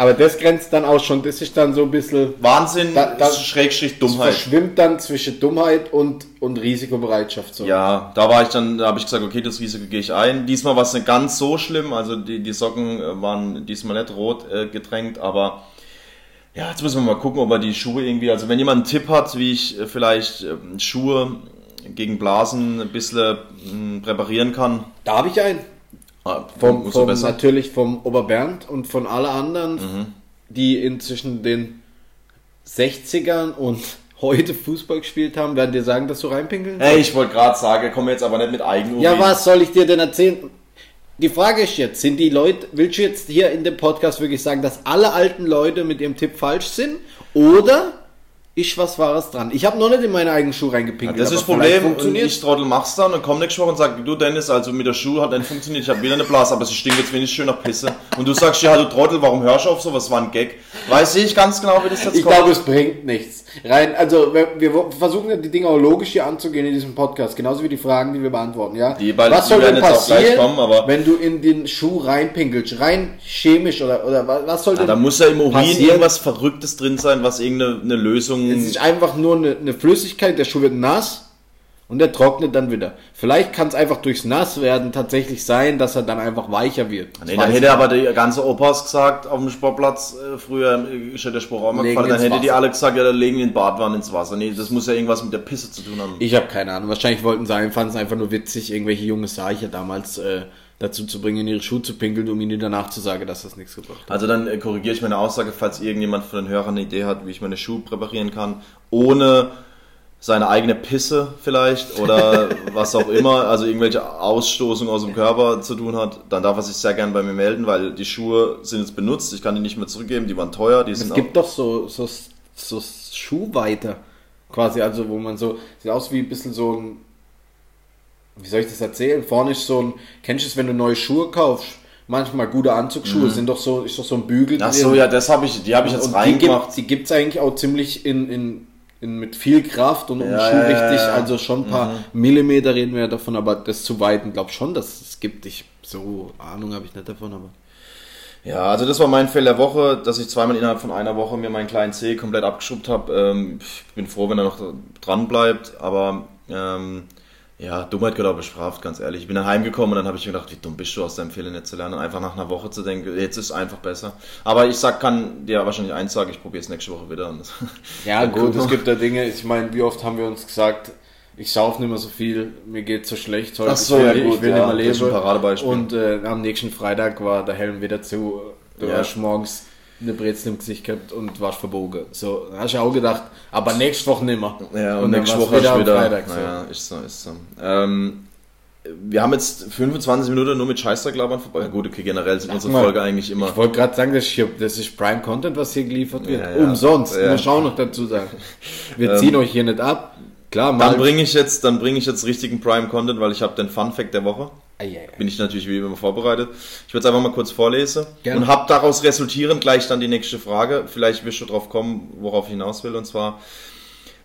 Aber das grenzt dann auch schon, das ist dann so ein bisschen,
Wahnsinn,
Da- da-
Schrägstrich
das
Dummheit.
verschwimmt dann zwischen Dummheit und, und Risikobereitschaft. So.
Ja, da war ich dann, da habe ich gesagt, okay, das Risiko gehe ich ein. Diesmal war es nicht ganz so schlimm, also die, die Socken äh, waren diesmal nicht rot äh, getränkt, aber ja, jetzt müssen wir mal gucken, ob er die Schuhe irgendwie, also wenn jemand einen Tipp hat, wie ich äh, vielleicht ähm, Schuhe gegen Blasen ein bisschen ähm, präparieren kann,
Da habe ich einen.
ah,
Vom, vom, natürlich vom Oberbernd und von alle anderen,
Mhm.
die inzwischen den 60ern und heute Fußball gespielt haben, werden dir sagen, dass du reinpinkeln
Hey, ich wollte gerade sagen, komm jetzt aber nicht mit Eigenurin.
Ja, was soll ich dir denn erzählen? Die Frage ist jetzt, sind die Leute, willst du jetzt hier in dem Podcast wirklich sagen, dass alle alten Leute mit ihrem Tipp falsch sind? Oder ist was Wahres dran? Ich habe noch nicht in meine eigenen Schuhe reingepinkelt.
Das ist das Problem. Und
Funktioniert.
ich Trottel mach's dann und komm nächste Woche und sag, du Dennis, also mit der Schuh hat nicht funktioniert, ich habe wieder eine Blase, aber sie stinkt jetzt wenig schön nach Pisse. Und du sagst, ja, du Trottel, warum hörst du auf so? Was war ein Gag? Weiß ich ganz genau, wie das jetzt
Ich
kommt.
glaube, es bringt nichts. Rein, also wir, wir versuchen ja die Dinge auch logisch hier anzugehen in diesem Podcast, genauso wie die Fragen, die wir beantworten, ja.
Die bald-
was soll denn
jetzt auch gleich
passieren,
kommen, aber-
wenn du in den Schuh reinpinkelst, rein chemisch oder oder wa- was soll
ja,
denn
da muss ja im Urin
passieren?
irgendwas Verrücktes drin sein, was irgendeine eine Lösung.
Es ist einfach nur eine, eine Flüssigkeit, der Schuh wird nass und der trocknet dann wieder. Vielleicht kann es einfach durchs Nasswerden tatsächlich sein, dass er dann einfach weicher wird.
Nee,
Das
dann hätte
ich
aber der ganze Opas gesagt auf dem Sportplatz, äh, früher äh, ist ja der Spruch auch mal gefallen, dann hätte die
Wasser.
alle gesagt, ja, dann legen den Badwanne ins Wasser. Nee, das muss ja irgendwas mit der Pisse zu tun haben.
Ich habe keine Ahnung. Wahrscheinlich wollten sie einfach, fanden es einfach nur witzig, irgendwelche junge Seiche damals äh, dazu zu bringen, in ihre Schuhe zu pinkeln, um ihnen danach zu sagen, dass das nichts gebracht hat.
Also dann äh, korrigiere ich meine Aussage, falls irgendjemand von den Hörern eine Idee hat, wie ich meine Schuhe präparieren kann, ohne seine eigene Pisse vielleicht oder was auch immer, also irgendwelche Ausstoßungen aus dem Körper zu tun hat, dann darf er sich sehr gern bei mir melden, weil die Schuhe sind jetzt benutzt, ich kann die nicht mehr zurückgeben, die waren teuer, die
Es
sind
gibt doch so, so, so Schuhweiter, quasi, also wo man so, sieht aus wie ein bisschen so ein, wie soll ich das erzählen? Vorne ist so ein, kennst du es, wenn du neue Schuhe kaufst? Manchmal gute Anzugsschuhe sind doch so, ist doch so ein Bügel
Mhm. Ach so, ja, das habe ich, die habe ich jetzt
Und
reingemacht.
Die gibt es eigentlich auch ziemlich in, in, in, mit viel Kraft und um
Ja,
Schuh
ja, ja,
richtig,
ja. Mhm.
also schon ein paar Millimeter reden wir davon, aber das zu weiten, glaube schon, dass es gibt. Ich so Ahnung habe ich nicht davon, aber
Ja, also das war mein Fehler der Woche, dass ich zweimal innerhalb von einer Woche mir meinen kleinen C komplett abgeschrubbt habe. Ähm, ich bin froh, wenn er noch dran bleibt, aber ähm, ja, Dummheit gehört auch bestraft, ganz ehrlich. Ich bin dann heimgekommen und dann habe ich mir gedacht, wie dumm bist du aus deinem Fehler nicht zu lernen, einfach nach einer Woche zu denken, jetzt ist es einfach besser. Aber ich sag, kann dir wahrscheinlich eins sagen, ich probiere es nächste Woche wieder.
ja, gut, es gibt da Dinge, ich meine, wie oft haben wir uns gesagt, ich sauf nicht mehr so viel, mir geht so schlecht
heute, Ach so, ich will, ja, gut, ich will
ja, nicht mehr leben. Und äh, am nächsten Freitag war der Helm wieder zu. Du ja. warst morgens eine Brezel im Gesicht gehabt und warst verbogen. So, hast du auch gedacht, aber nächste Woche nicht mehr.
Ja, und, und nächste Woche wieder, wieder Freitag. So. Ja, ist so, ist so. Ähm, wir haben jetzt 25 Minuten nur mit Scheißdrecklabern vorbei. Ja, gut, okay, generell sind unsere Folgen eigentlich immer.
Ich wollte gerade sagen, das, hier, das ist Prime Content, was hier geliefert wird. Ja, ja. Umsonst. Ja. Wir schauen noch dazu sagen. Wir ziehen ähm, euch hier nicht ab.
Klar, mal. Dann bringe ich jetzt, dann bringe ich jetzt richtigen Prime Content, weil ich habe den Fun Fact der Woche. Ja. Bin ich natürlich wie immer vorbereitet. Ich würde es einfach mal kurz vorlesen Gerne. und habe daraus resultierend gleich dann die nächste Frage. Vielleicht wirst du drauf kommen, worauf ich hinaus will. Und zwar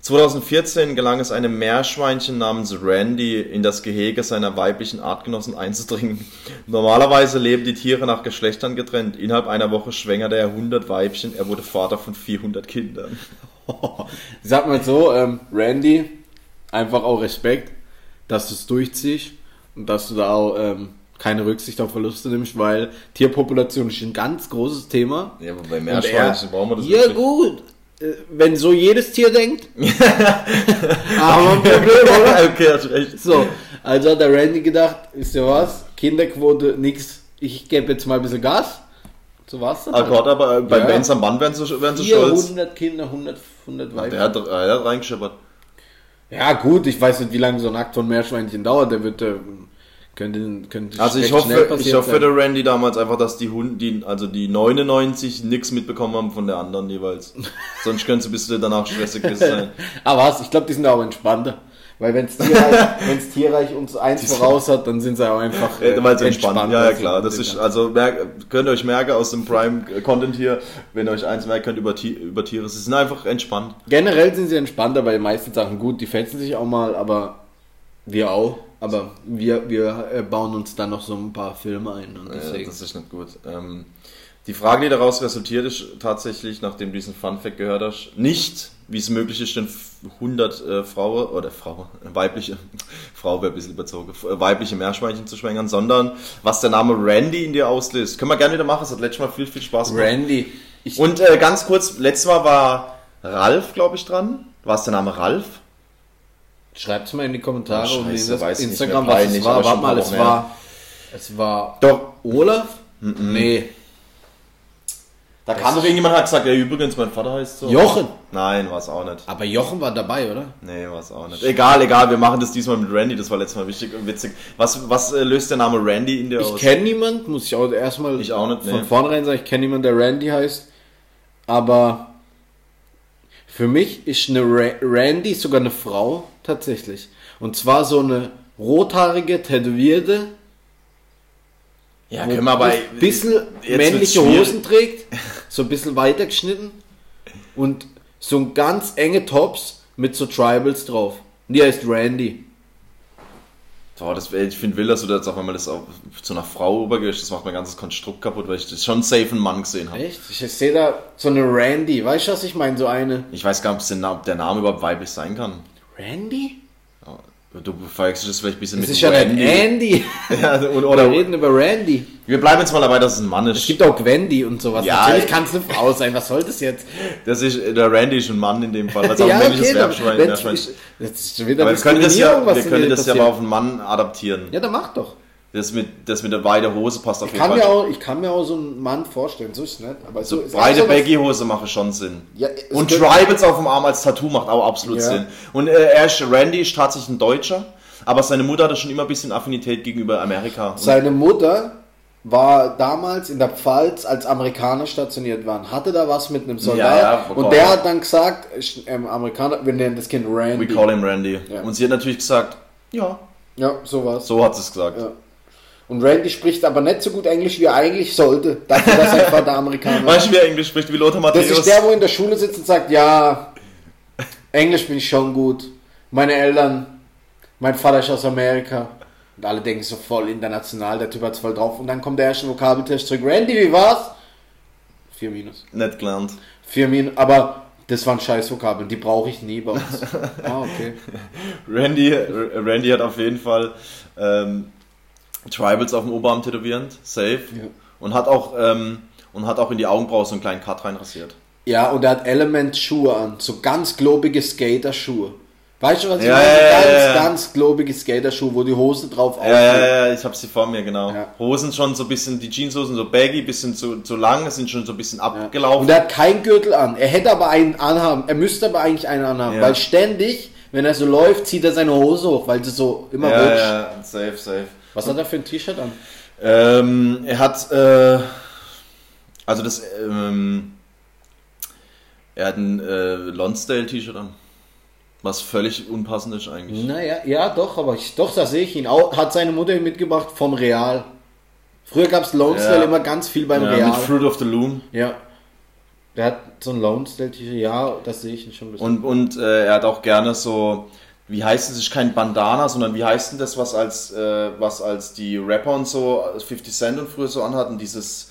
2014 gelang es einem Meerschweinchen namens Randy in das Gehege seiner weiblichen Artgenossen einzudringen. Normalerweise leben die Tiere nach Geschlechtern getrennt. Innerhalb einer Woche schwängerte er 100 Weibchen. Er wurde Vater von 400 Kindern.
Sag mal so, ähm, Randy, einfach auch Respekt, dass du es durchziehst dass du da auch ähm, keine Rücksicht auf Verluste nimmst, weil Tierpopulation ist ein ganz großes Thema.
Ja, aber bei Meerschweinchen brauchen wir das
Ja wirklich. gut, äh, wenn so jedes Tier denkt, haben wir ein Problem, oder? Okay, hast recht. So, also hat der Randy gedacht, ist ja was, Kinderquote, nix, ich gebe jetzt mal ein bisschen Gas. So war's
dann. Ah Gott, aber äh, bei ja. Benz am Mann werden sie, werden sie stolz.
100 Kinder, 100, 100
Weiber. Der hat, der hat reingeschippert.
Ja, gut, ich weiß nicht, wie lange so ein Akt von Meerschweinchen dauert. Der wird, äh, könnte, könnte
Also ich hoffe, ich hoffe für der Randy damals einfach, dass die Hunde, die, also die 99 nichts mitbekommen haben von der anderen jeweils. Sonst könnte es ein bisschen danach stressig sein.
Aber was, ich glaube, die sind auch entspannter. Weil wenn es Tierreich, Tierreich uns eins voraus hat, dann sind sie auch einfach
äh, entspannt. entspannt. Ja, ja, klar. Das ist, also merk, könnt ihr euch merken aus dem Prime-Content hier, wenn ihr euch eins merkt, könnt über, über Tiere. Sie sind einfach entspannt.
Generell sind sie entspannter bei den meisten Sachen. Gut, die fetzen sich auch mal, aber wir auch. Aber wir, wir äh, bauen uns dann noch so ein paar Filme ein. Und
deswegen. Ja, das ist nicht gut. Ähm, die Frage, die daraus resultiert, ist tatsächlich, nachdem du diesen Fun-Fact gehört hast, nicht, wie es möglich ist, denn 100 äh, Frauen, oder Frauen, weibliche, Frau wäre ein bisschen überzogen, äh, weibliche Meerschweinchen zu schwängern, sondern was der Name Randy in dir auslöst. Können wir gerne wieder machen, es hat letztes Mal viel, viel Spaß
gemacht. Randy.
Und äh, ganz kurz, letztes Mal war Ralf, glaube ich, dran. War es der Name Ralf?
Schreibt es mal in die Kommentare oh, Scheiße, und in Instagram, was es war. Warte mal, es war, es war
Doch.
Olaf? Mm -mm. Nee.
Da kam doch irgendjemand hat gesagt, ja übrigens, mein Vater heißt so.
Jochen.
Nein, war es auch nicht.
Aber Jochen war dabei, oder?
Nee, war es auch nicht. Egal, egal, wir machen das diesmal mit Randy, das war letztes Mal wichtig und witzig. Was, was äh, löst der Name Randy in dir
ich aus? Ich kenne niemand, muss ich auch erstmal
ich auch nicht,
nee. von vornherein sagen, ich kenne niemanden, der Randy heißt. Aber für mich ist eine Ra Randy sogar eine Frau, tatsächlich. Und zwar so eine rothaarige, tätowierte,
ja, können wir aber. Ein
bisschen männliche Hosen trägt, so ein bisschen weiter geschnitten und so ein ganz enge Tops mit so Tribals drauf. Und die heißt Randy.
Boah, das, ich finde will, dass du das auch einmal das auch zu einer Frau übergehst, das macht mein ganzes Konstrukt kaputt, weil ich das schon safe einen Mann gesehen habe.
Echt? Ich sehe da so eine Randy, weißt du, was ich meine? So eine.
Ich weiß gar nicht, ob der Name überhaupt weiblich sein kann.
Randy?
Du verwechselst es vielleicht ein bisschen
das mit ist ja Randy. Andy. ja, und, oder, Wir reden über Randy.
Wir bleiben jetzt mal dabei, dass es ein Mann ist.
Es gibt auch Gwendy und sowas. Ja, Natürlich kann es eine Frau sein. Was soll das jetzt?
Das ist, der Randy ist ein Mann in dem Fall. Das ist auch ja, ein männliches okay, Werbschwein. Das ist wieder aber wir können das ja, wir können das ja aber auf einen Mann adaptieren.
Ja, dann mach doch.
Das mit, das mit der weiten Hose passt
auf jeden Fall. Mir auch, ich kann mir auch so einen Mann vorstellen, so ist es nicht. Aber so,
so breite Baggy-Hose macht schon Sinn. Ja, und Tribals auf dem Arm als Tattoo macht auch absolut ja. Sinn. Und äh, er ist, Randy ist tatsächlich ein Deutscher, aber seine Mutter hatte schon immer ein bisschen Affinität gegenüber Amerika.
Seine Mutter war damals in der Pfalz, als Amerikaner stationiert waren, hatte da was mit einem Soldat ja, ja, und der hat dann gesagt, ähm, Amerikaner, wir nennen das Kind Randy.
We call him Randy. Ja. Und sie hat natürlich gesagt, ja.
Ja, sowas.
So hat sie es gesagt.
Und Randy spricht aber nicht so gut Englisch, wie er eigentlich sollte. Dafür, dass er einfach der Amerikaner
Weißt du, wie er Englisch spricht? Wie Lothar Matthäus?
Das ist der, wo in der Schule sitzt und sagt, ja, Englisch bin ich schon gut. Meine Eltern, mein Vater ist aus Amerika. Und alle denken so voll international, der Typ hat's voll drauf. Und dann kommt der erste Vokabeltest zurück. Randy, wie war's? Vier Minus.
Nicht gelernt.
Vier Minus, aber das waren scheiß Vokabeln, die brauche ich nie bei uns. ah, okay.
Randy, Randy hat auf jeden Fall ähm, Tribals auf dem Oberarm tätowierend, safe.
Ja.
Und hat auch ähm, und hat auch in die Augenbraue so einen kleinen Cut reinrasiert.
Ja, und er hat Element-Schuhe an, so ganz globige Skater-Schuhe. Weißt du, was ich
Ja,
meine?
ja,
ganz,
ja,
ganz globige Skater-Schuhe, wo die Hose drauf
Ja, ja, ja, ich habe sie vor mir, genau.
Ja.
Hosen schon so ein bisschen, die Jeanshosen so baggy, bisschen zu, zu lang, sind schon so ein bisschen abgelaufen.
Und er hat keinen Gürtel an. Er hätte aber einen anhaben. Er müsste aber eigentlich einen anhaben, weil ständig, wenn er so läuft, zieht er seine Hose hoch, weil sie so immer
ja,
rutscht.
ja, safe, safe.
Was hat er für ein T-Shirt an?
Ähm, er hat, äh, also das, ähm, er hat ein äh, Lonsdale-T-Shirt an. Was völlig unpassend ist eigentlich.
Naja, ja, doch, aber ich, doch, da sehe ich ihn. Auch, hat seine Mutter mitgebracht vom Real. Früher gab es Lonesdale
Ja.
immer ganz viel beim
Ja,
Real.
mit Fruit of the Loom.
Ja. Der hat so ein Lonesdale-T-Shirt, ja, das sehe ich ihn schon ein bisschen.
Und, und äh, er hat auch gerne so, wie heißt es, ist kein Bandana, sondern wie heißt denn das, was als, äh, was als die Rapper und so, 50 Cent und früher so anhatten, dieses,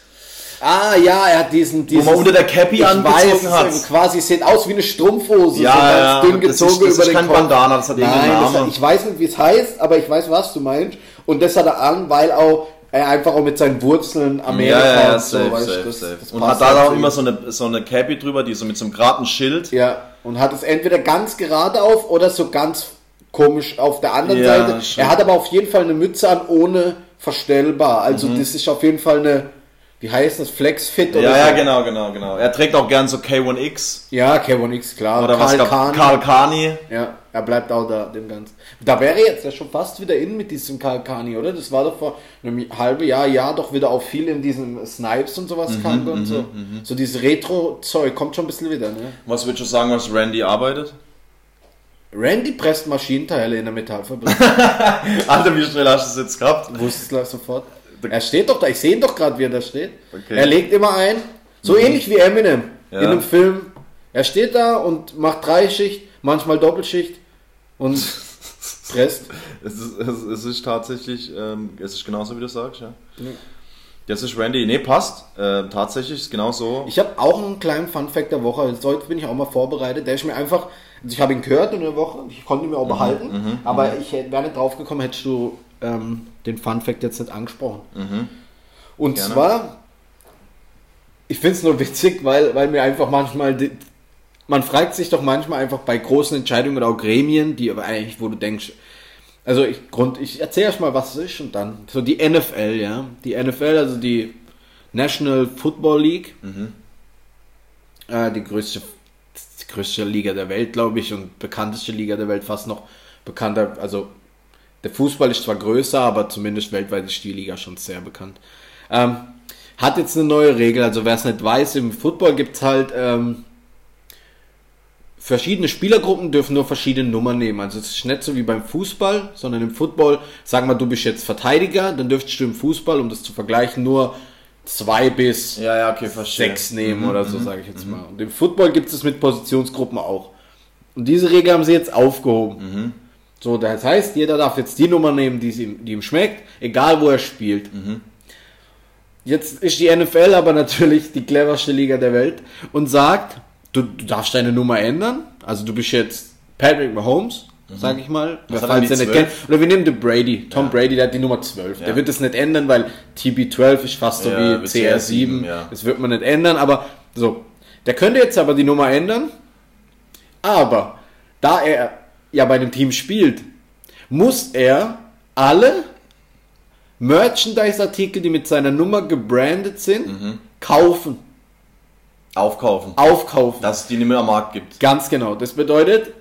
ah, ja, er hat diesen.
wo
dieses
man unter der Cappy angezogen
weiß,
hat.
quasi sieht aus wie eine Strumpfhose.
Ja,
so
ja,
dünn
das ist-
gezogen
das
über
ist
den
kein
Kopf.
Bandana, das hat
Nein, das
Namen.
hat, ich weiß nicht, wie es heißt, aber ich weiß, was du meinst. Und das hat er an, weil auch er einfach auch mit seinen Wurzeln Amerika
ja, ja, ja,
und so,
safe,
weißt
safe,
das,
safe.
das
Und hat da auch immer so eine, so eine Cappy drüber, die so mit so einem geraden Schild.
Ja, und hat es entweder ganz gerade auf oder so ganz komisch auf der anderen
Ja,
Seite.
stimmt.
Er hat aber auf jeden Fall eine Mütze an ohne verstellbar. Also
Mhm.
das ist auf jeden Fall eine, wie heißt das, Flexfit oder
Ja,
so.
ja, genau, genau, genau. Er trägt auch gern so K1X
Ja, Kevin X, klar.
oder was gab
Kani.
Karl Kani.
Ja, er bleibt auch da, dem Ganzen. Da wäre jetzt ja schon fast wieder in mit diesem Karl Kani, oder? Das war doch vor einem halben Jahr, Jahr doch wieder auch viel in diesem Snipes und sowas
Mhm,
kam und so. So dieses Retro-Zeug kommt schon ein bisschen wieder, ne?
Was würdest du sagen, was Randy arbeitet?
Randy presst Maschinenteile in der Metallfabrik.
Alter, wie schnell hast du das jetzt gehabt?
Wusstest du das sofort? Er steht doch da, ich sehe ihn doch gerade, wie er da steht.
Okay.
Er legt immer ein, so ähnlich wie Eminem
Ja.
in einem Film. Er steht da und macht Dreischicht, manchmal Doppelschicht und presst.
Es ist, es, es ist tatsächlich, ähm, es ist genauso, wie du sagst, ja.
Ja.
Das ist Randy. Nee, passt. Äh, tatsächlich ist genau so.
Ich habe auch einen kleinen Fun-Fact der Woche. Also heute bin ich auch mal vorbereitet. Der ist mir einfach, also ich habe ihn gehört in der Woche, ich konnte ihn mir auch behalten, aber ich hätte- wäre nicht drauf gekommen, hättest du ähm, den Fun-Fact jetzt nicht angesprochen. Und
Gerne.
zwar, ich finde es nur witzig, weil, weil mir einfach manchmal, die, man fragt sich doch manchmal einfach bei großen Entscheidungen oder auch Gremien, die aber eigentlich, wo du denkst, also ich, Grund, ich erzähle erst mal, was es ist und dann, so die NFL, ja, die NFL, also die National Football League, äh, die größte, die größte Liga der Welt, glaube ich, und bekannteste Liga der Welt, fast noch bekannter, also der Fußball ist zwar größer, aber zumindest weltweit ist die Liga schon sehr bekannt. Ähm, hat jetzt eine neue Regel, also wer es nicht weiß, im Football gibt es halt ähm, verschiedene Spielergruppen dürfen nur verschiedene Nummern nehmen. Also es ist nicht so wie beim Fußball, sondern im Football, sag mal, du bist jetzt Verteidiger, dann dürftest du im Fußball, um das zu vergleichen, nur zwei bis
Ja, ja, okay,
sechs nehmen oder so, sage ich jetzt mal. Und im Football gibt es mit Positionsgruppen auch. Und diese Regel haben sie jetzt aufgehoben. So, das heißt, jeder darf jetzt die Nummer nehmen, die, ihm, die ihm schmeckt, egal wo er spielt. Jetzt ist die NFL aber natürlich die cleverste Liga der Welt und sagt, du, du darfst deine Nummer ändern. Also du bist jetzt Patrick Mahomes, sag ich mal.
Was
falls
er,
nicht
12?
kennt. Oder wir nehmen den Brady. Tom Brady, der hat die Nummer 12. Der
Ja.
wird es nicht ändern, weil TB12 ist fast so
Ja,
wie
wie
CR7.
CR7, ja.
Das wird man nicht ändern, aber so. Der könnte jetzt aber die Nummer ändern. Aber da er ja bei dem Team spielt, muss er alle Merchandise-Artikel, die mit seiner Nummer gebrandet sind,
Mhm.
kaufen,
Aufkaufen.
aufkaufen.
Dass es die nicht mehr am Markt gibt.
Ganz genau. Das bedeutet,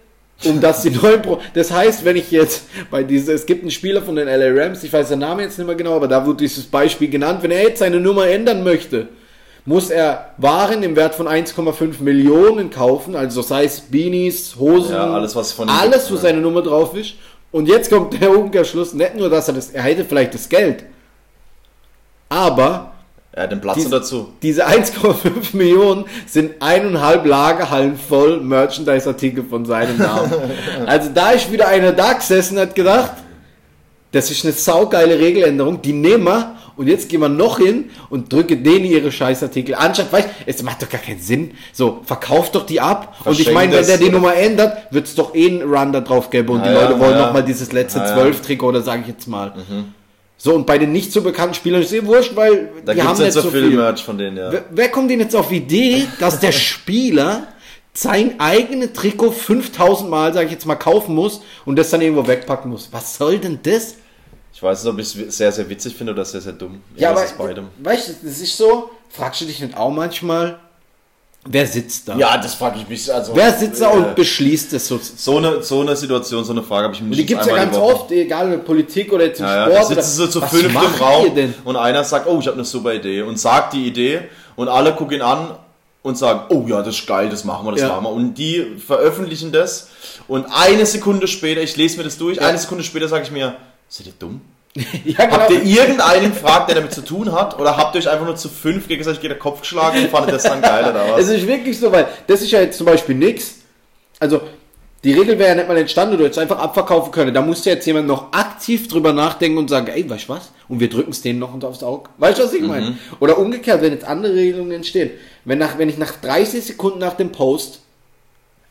um dass die neuen Pro Das heißt, wenn ich jetzt bei dieser, es gibt einen Spieler von den LA Rams, ich weiß den Namen jetzt nicht mehr genau, aber da wurde dieses Beispiel genannt, wenn er jetzt seine Nummer ändern möchte, muss er Waren im Wert von 1,5 Millionen kaufen, also sei es Beanies, Hosen,
Ja, alles, was von
alles, wo seine Nummer drauf ist. Und jetzt kommt der Umkehrschluss, nicht nur, dass er das, er hätte vielleicht das Geld, aber
Er hat den Platz
Diese-
dazu.
diese 1,5 Millionen sind eineinhalb Lagerhallen voll Merchandise-Artikel von seinem Namen. also da ist wieder einer da gesessen und hat gedacht, Das ist eine saugeile Regeländerung, die nehmen wir und jetzt gehen wir noch hin und drücken denen ihre Scheißartikel. Anstatt, weißt es macht doch gar keinen Sinn. So, verkauft doch die ab. und ich meine, wenn der die? Nummer ändert, wird es doch eh einen Run da drauf geben und die
Ja,
Leute
ja,
wollen
ja.
noch mal dieses letzte
ja.
Zwölf-Trikot, oder sage ich jetzt mal. So, und bei den nicht so bekannten Spielern ist eh wurscht, weil
Da
die
gibt
haben
es nicht so viel Merch von denen, ja.
Wer, wer kommt denn jetzt auf die Idee, dass der Spieler sein eigenes Trikot 5000 Mal, sage ich jetzt mal, kaufen muss und das dann irgendwo wegpacken muss? Was soll denn das?
Ich weiß nicht, ob ich es sehr, sehr witzig finde oder sehr, sehr dumm.
Ja, aber,
beidem.
weißt du, das ist so, fragst du dich nicht auch manchmal, wer sitzt da?
Ja, das frage ich mich. Also,
Wer sitzt da
äh,
und beschließt das so?
so eine, so eine Situation, so eine Frage habe ich mir
die gibt es ja ganz oft, egal ob Politik oder jetzt im
Ja, ja, da
Sport.
sitzen sie
oder,
zu
was
fünft im Raum und einer sagt, oh, ich habe eine super Idee und sagt die Idee und alle gucken ihn an und sagen, oh ja, das ist geil, das machen wir, das
Ja.
machen wir. Und die veröffentlichen das und eine Sekunde später, ich lese mir das durch,
Ja.
eine Sekunde später sage ich mir, seid ihr dumm?
Ja, genau.
Habt ihr irgendeinen gefragt, der damit zu tun hat? Oder habt ihr euch einfach nur zu fünf gegenseitig den Kopf geschlagen und fandet das dann geil oder was?
Es ist wirklich so, weil das ist ja jetzt zum Beispiel nix. Also, die Regel wäre ja nicht mal entstanden, du hättest einfach abverkaufen können. Da musste jetzt jemand noch aktiv drüber nachdenken und sagen, ey, weißt du was? Und wir drücken es denen noch unter aufs Auge. Weißt du, was ich meine? Oder umgekehrt, wenn jetzt andere Regelungen entstehen. Wenn, nach, wenn ich nach 30 Sekunden nach dem Post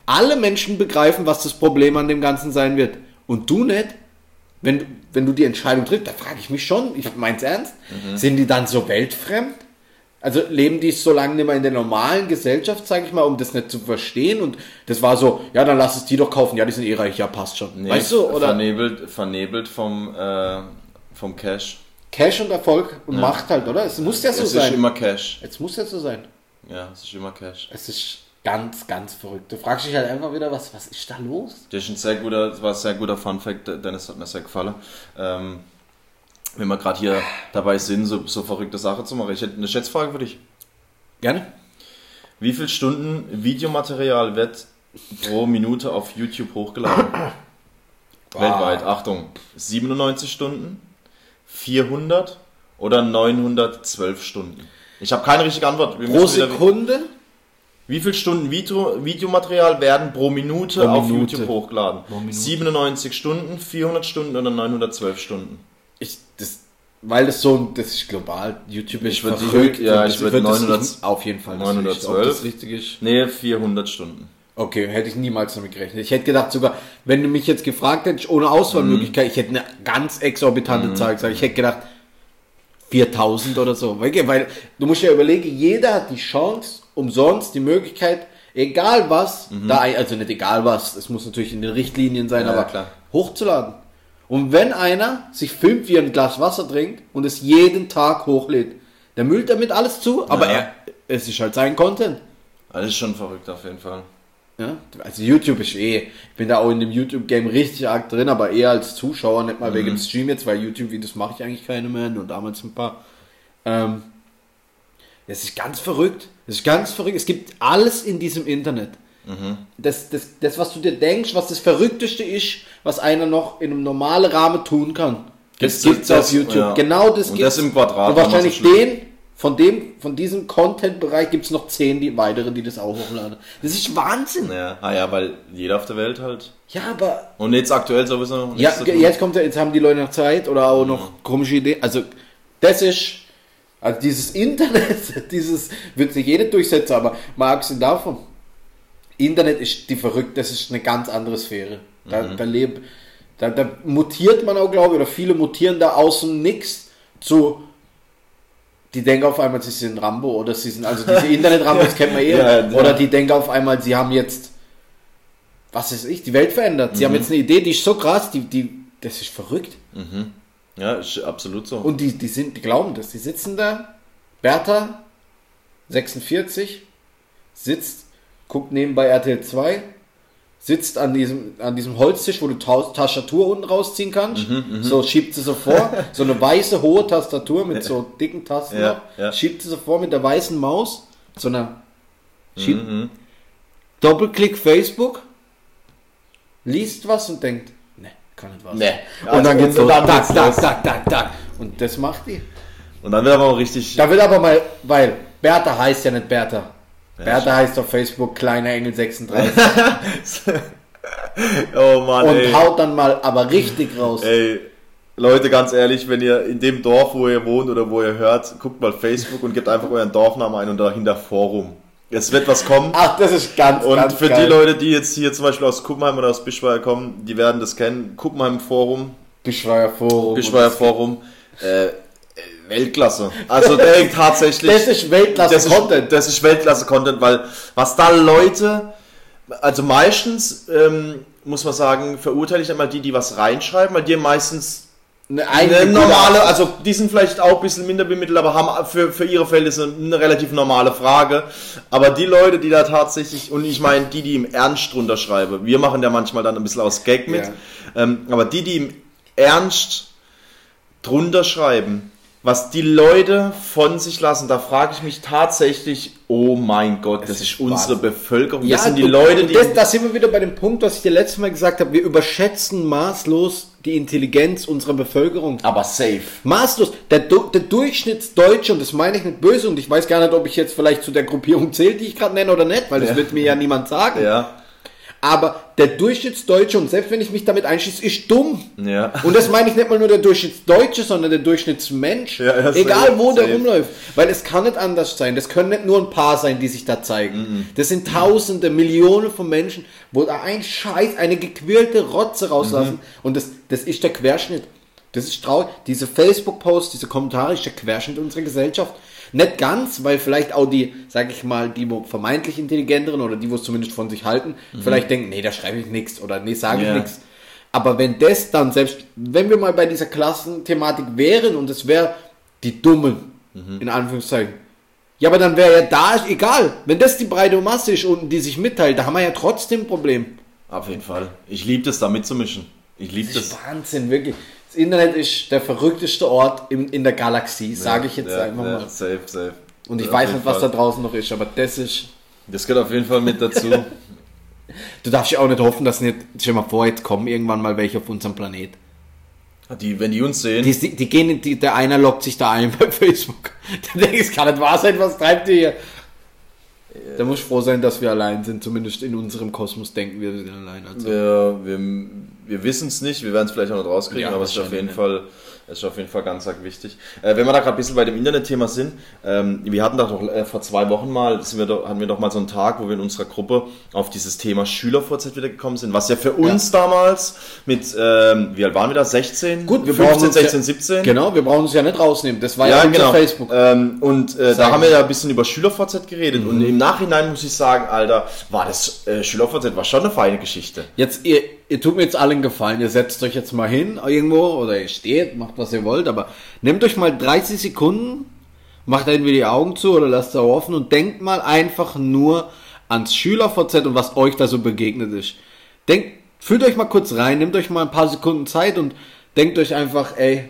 alle Menschen begreifen, was das Problem an dem Ganzen sein wird und du nicht, wenn, du- wenn du die Entscheidung triffst, da frage ich mich schon, ich mein's ernst, sind die dann so weltfremd? Also leben die so lange nicht mehr in der normalen Gesellschaft, sage ich mal, um das nicht zu verstehen und das war so, ja, dann lass es die doch kaufen, ja, die sind eh reich, ja, passt schon.
Nee,
weißt du, oder
Vernebelt, vernebelt vom, äh, vom Cash.
Cash und Erfolg und Macht halt, oder? Es muss ja so
es
sein.
ist immer Cash.
es muss ja so sein.
Ja, es ist immer Cash.
Es ist ganz, ganz verrückt. Du fragst dich halt einfach wieder, was, was ist da los?
Das ist ein sehr guter, das war ein sehr guter Fun Fact, Dennis hat mir sehr gefallen. Ähm, wenn wir gerade hier dabei sind, so, so verrückte Sachen zu machen. Ich hätte eine Schätzfrage für dich.
Gerne?
Wie viele Stunden Videomaterial wird pro Minute auf YouTube hochgeladen? Weltweit, Achtung, 97 Stunden, 400 oder 912 Stunden? Ich habe keine richtige Antwort. Wir
Pro
wieder-
Sekunde?
Wie viele Stunden Video, Videomaterial werden pro Minute
Pro
auf
Minute.
YouTube hochgeladen?
Minute.
97 Stunden, 400 Stunden oder 912 Stunden?
Ich, das, weil das so, ein- das ist global. YouTube ist
Ich
verrückt.
ja,
und
ich
das
würd
wird das
900
nicht- auf jeden Fall. das
912.
Nicht, ob das richtig ist.
Nee, 400 Stunden.
Okay, hätte ich niemals damit gerechnet. Ich hätte gedacht sogar, wenn du mich jetzt gefragt hättest, ohne Auswahlmöglichkeit, ich hätte eine ganz exorbitante Zahl gesagt. Ich hätte gedacht 4000 oder so. Weil, du musst ja überlegen, jeder hat die Chance, umsonst die Möglichkeit, egal was, da, ein- also nicht egal was, es muss natürlich in den Richtlinien sein,
Ja,
aber
klar.
hochzuladen. Und wenn einer sich filmt, wie er ein Glas Wasser trinkt und es jeden Tag hochlädt, der müllt damit alles zu, aber
Ja.
er, es ist halt sein Content.
Ist schon verrückt auf jeden Fall.
Ja, also YouTube ist eh, ich bin da auch in dem YouTube-Game richtig arg drin, aber eher als Zuschauer, nicht mal wegen dem Stream jetzt, weil YouTube-Videos mache ich eigentlich keine mehr, nur damals ein paar. Ähm, das ist ganz verrückt. Das ist ganz verrückt. Es gibt alles in diesem Internet. Das, das, das, was du dir denkst, was das Verrückteste ist, was einer noch in einem normalen Rahmen tun kann. Das
Gibt's
gibt's
das-
auf YouTube.
ja.
Genau das
Und
gibt's.
das im Quadrat,
Und wahrscheinlich den, von dem, von diesem Content-Bereich gibt es noch zehn die weitere, die das auch hochladen. Das ist Wahnsinn.
Ja, ah ja, weil jeder auf der Welt halt.
Ja, aber
Und jetzt aktuell sowieso noch
ja,
nichts
jetzt kommt ja, jetzt haben die Leute noch Zeit oder auch noch komische Ideen. Also das ist also dieses Internet, dieses wird sich jeder durchsetzen, aber mal abgesehen davon, Internet ist die verrückt, das ist eine ganz andere Sphäre. Da, da lebt, da, da mutiert man auch, glaube ich, oder viele mutieren da außen nix zu die denken auf einmal, sie sind Rambo oder sie sind, also diese Internet-Rambo, das kennt man eh.
Ja, ja.
Oder die denken auf einmal, sie haben jetzt, was ist ich, die Welt verändert. Sie haben jetzt eine Idee, die ist so krass, die, die, das ist verrückt.
Ja, ist absolut so.
Und die, die sind, die glauben das. Die sitzen da, Bertha, 46, sitzt, guckt nebenbei RTL 2, sitzt an diesem, an diesem Holztisch, wo du Tau- Tastatur unten rausziehen kannst.
Mhm,
so schiebt sie so vor. so eine weiße, hohe Tastatur mit so dicken Tasten
Ja, ja.
Schiebt sie so vor mit der weißen Maus. So einer. Schiebt,
Mhm.
Doppelklick Facebook, liest was und denkt, ne, kann nicht was.
Nee.
Und
Also,
dann geht's
und
so,
dann
tak,
geht's
tak, tak, tak, tak. Und das macht die.
Und dann wird aber auch richtig.
Da wird aber mal, weil Bertha heißt ja nicht Bertha. Bertha heißt auf Facebook kleiner Engel 36
oh Mann,
und
ey.
haut dann mal aber richtig raus.
ey. Leute, ganz ehrlich, wenn ihr in dem Dorf, wo ihr wohnt oder wo ihr hört, guckt mal Facebook und gebt einfach euren Dorfnamen ein und dahinter Forum. Es wird was kommen.
Ach, das ist ganz,
Und
ganz
für
geil.
die Leute, die jetzt hier zum Beispiel aus Kuppenheim oder aus Bischweier kommen, die werden das kennen. Kuppenheim Forum,
Bischweier Forum.
Bischweier Forum, äh, Weltklasse. Also der tatsächlich.
Das ist Weltklasse
das
Content.
Ist, das ist Weltklasse-Content, weil was da Leute, also meistens, ähm, muss man sagen, verurteile ich einmal die, die was reinschreiben, weil die meistens
Eine,
eine normale, also die sind vielleicht auch ein bisschen minder bemittelt, aber haben für, für ihre Verhältnisse eine relativ normale Frage. Aber die Leute, die da tatsächlich, und ich meine die, die im Ernst drunter schreiben, wir machen ja manchmal dann ein bisschen aus Gag mit,
Ja.
ähm, aber die, die im Ernst drunter schreiben, was die Leute von sich lassen, da frage ich mich tatsächlich, oh mein Gott, das
ist
ist unsere. Bevölkerung,
Ja,
das sind die
und-
Leute, die...
Das, da sind wir wieder bei dem Punkt, was ich dir letztes Mal gesagt habe. Wir überschätzen maßlos die Intelligenz unserer Bevölkerung.
aber safe.
Maßlos. Der, der Durchschnittsdeutsche, und das meine ich nicht böse, und ich weiß gar nicht, ob ich jetzt vielleicht zu der Gruppierung zähle, die ich gerade nenne oder nicht, weil das
Ja.
wird mir ja niemand sagen.
Ja,
Aber der Durchschnittsdeutsche, und selbst wenn ich mich damit einschließe, ist dumm.
ja.
Und das meine ich nicht mal nur der Durchschnittsdeutsche, sondern der Durchschnittsmensch.
Ja,
Egal
safe,
wo der
safe.
rumläuft. Weil es kann nicht anders sein. Das können nicht nur ein paar sein, die sich da zeigen.
Mhm.
Das sind Tausende, Millionen von Menschen, wo da ein Scheiß, eine gequirlte Rotze rauslassen.
Mhm.
Und das, das ist der Querschnitt. Das ist traurig. Diese Facebook-Posts, diese Kommentare ist der Querschnitt unserer Gesellschaft. Nicht ganz, weil vielleicht auch die, sag ich mal, die vermeintlich intelligenteren oder die, wo es zumindest von sich halten, vielleicht denken, nee, da schreibe ich nichts oder nee, sage ich
Mhm. Ja.
nichts. Aber wenn das dann, selbst wenn wir mal bei dieser Klassenthematik wären und es wäre die Dummen,
Mhm.
in Anführungszeichen, ja, aber dann wäre ja da, egal, wenn das die breite Masse ist und die sich mitteilt, da haben wir ja trotzdem ein Problem.
Auf jeden Fall. Ich liebe das, da mitzumischen. Ich liebe
Das ist
das.
Wahnsinn, wirklich. Das Internet ist der verrückteste Ort in, in der Galaxie, sage ich jetzt
ja,
einfach
ja,
mal.
Safe, safe.
Und ich
Auf
weiß nicht, was
Fall.
da draußen noch ist, aber das ist.
Das gehört auf jeden Fall mit dazu.
Du darfst ja auch nicht hoffen, dass nicht, stell mal vor, jetzt kommen irgendwann mal welche auf unserem Planet.
die, wenn die uns sehen,
Die, die gehen, in die, der einer loggt sich da ein bei Facebook. Der denkt, es kann nicht wahr sein, was treibt ihr hier? Da muss ich froh sein, dass wir allein sind. Zumindest in unserem Kosmos denken wir, wir sind allein. Also.
wir, wir, wir wissen es nicht, wir werden es vielleicht auch noch rauskriegen,
Ja,
aber es ist auf jeden
wahrscheinlich,
Fall, es ist auf jeden Fall ganz, wichtig. Äh, wenn wir da gerade ein bisschen bei dem Internetthema sind, ähm, wir hatten da doch äh, vor zwei Wochen mal, sind wir doch, hatten wir doch mal so einen Tag, wo wir in unserer Gruppe auf dieses Thema Schülervorzeit wieder gekommen sind, was ja für uns damals mit, ähm, wie alt waren wir da? 16?
Gut, wir
15,
brauchen uns
16,
ja,
17?
Genau, wir brauchen uns ja nicht rausnehmen. Das war ja,
Ja,
unser
genau.
Facebook.
Ähm, und äh, da haben wir ja ein bisschen über Schülervorzeit geredet. Und im Nachhinein muss ich sagen, Alter, war das äh, Schülervorzeit war schon eine feine Geschichte.
Jetzt, ihr, ihr tut mir jetzt allen gefallen. Ihr setzt euch jetzt mal hin irgendwo oder ihr steht, macht was ihr wollt, aber nehmt euch mal 30 Sekunden, macht entweder die Augen zu oder lasst sie offen und denkt mal einfach nur ans SchülerVZ und was euch da so begegnet ist. Denkt, fühlt euch mal kurz rein, nehmt euch mal ein paar Sekunden Zeit und denkt euch einfach, ey,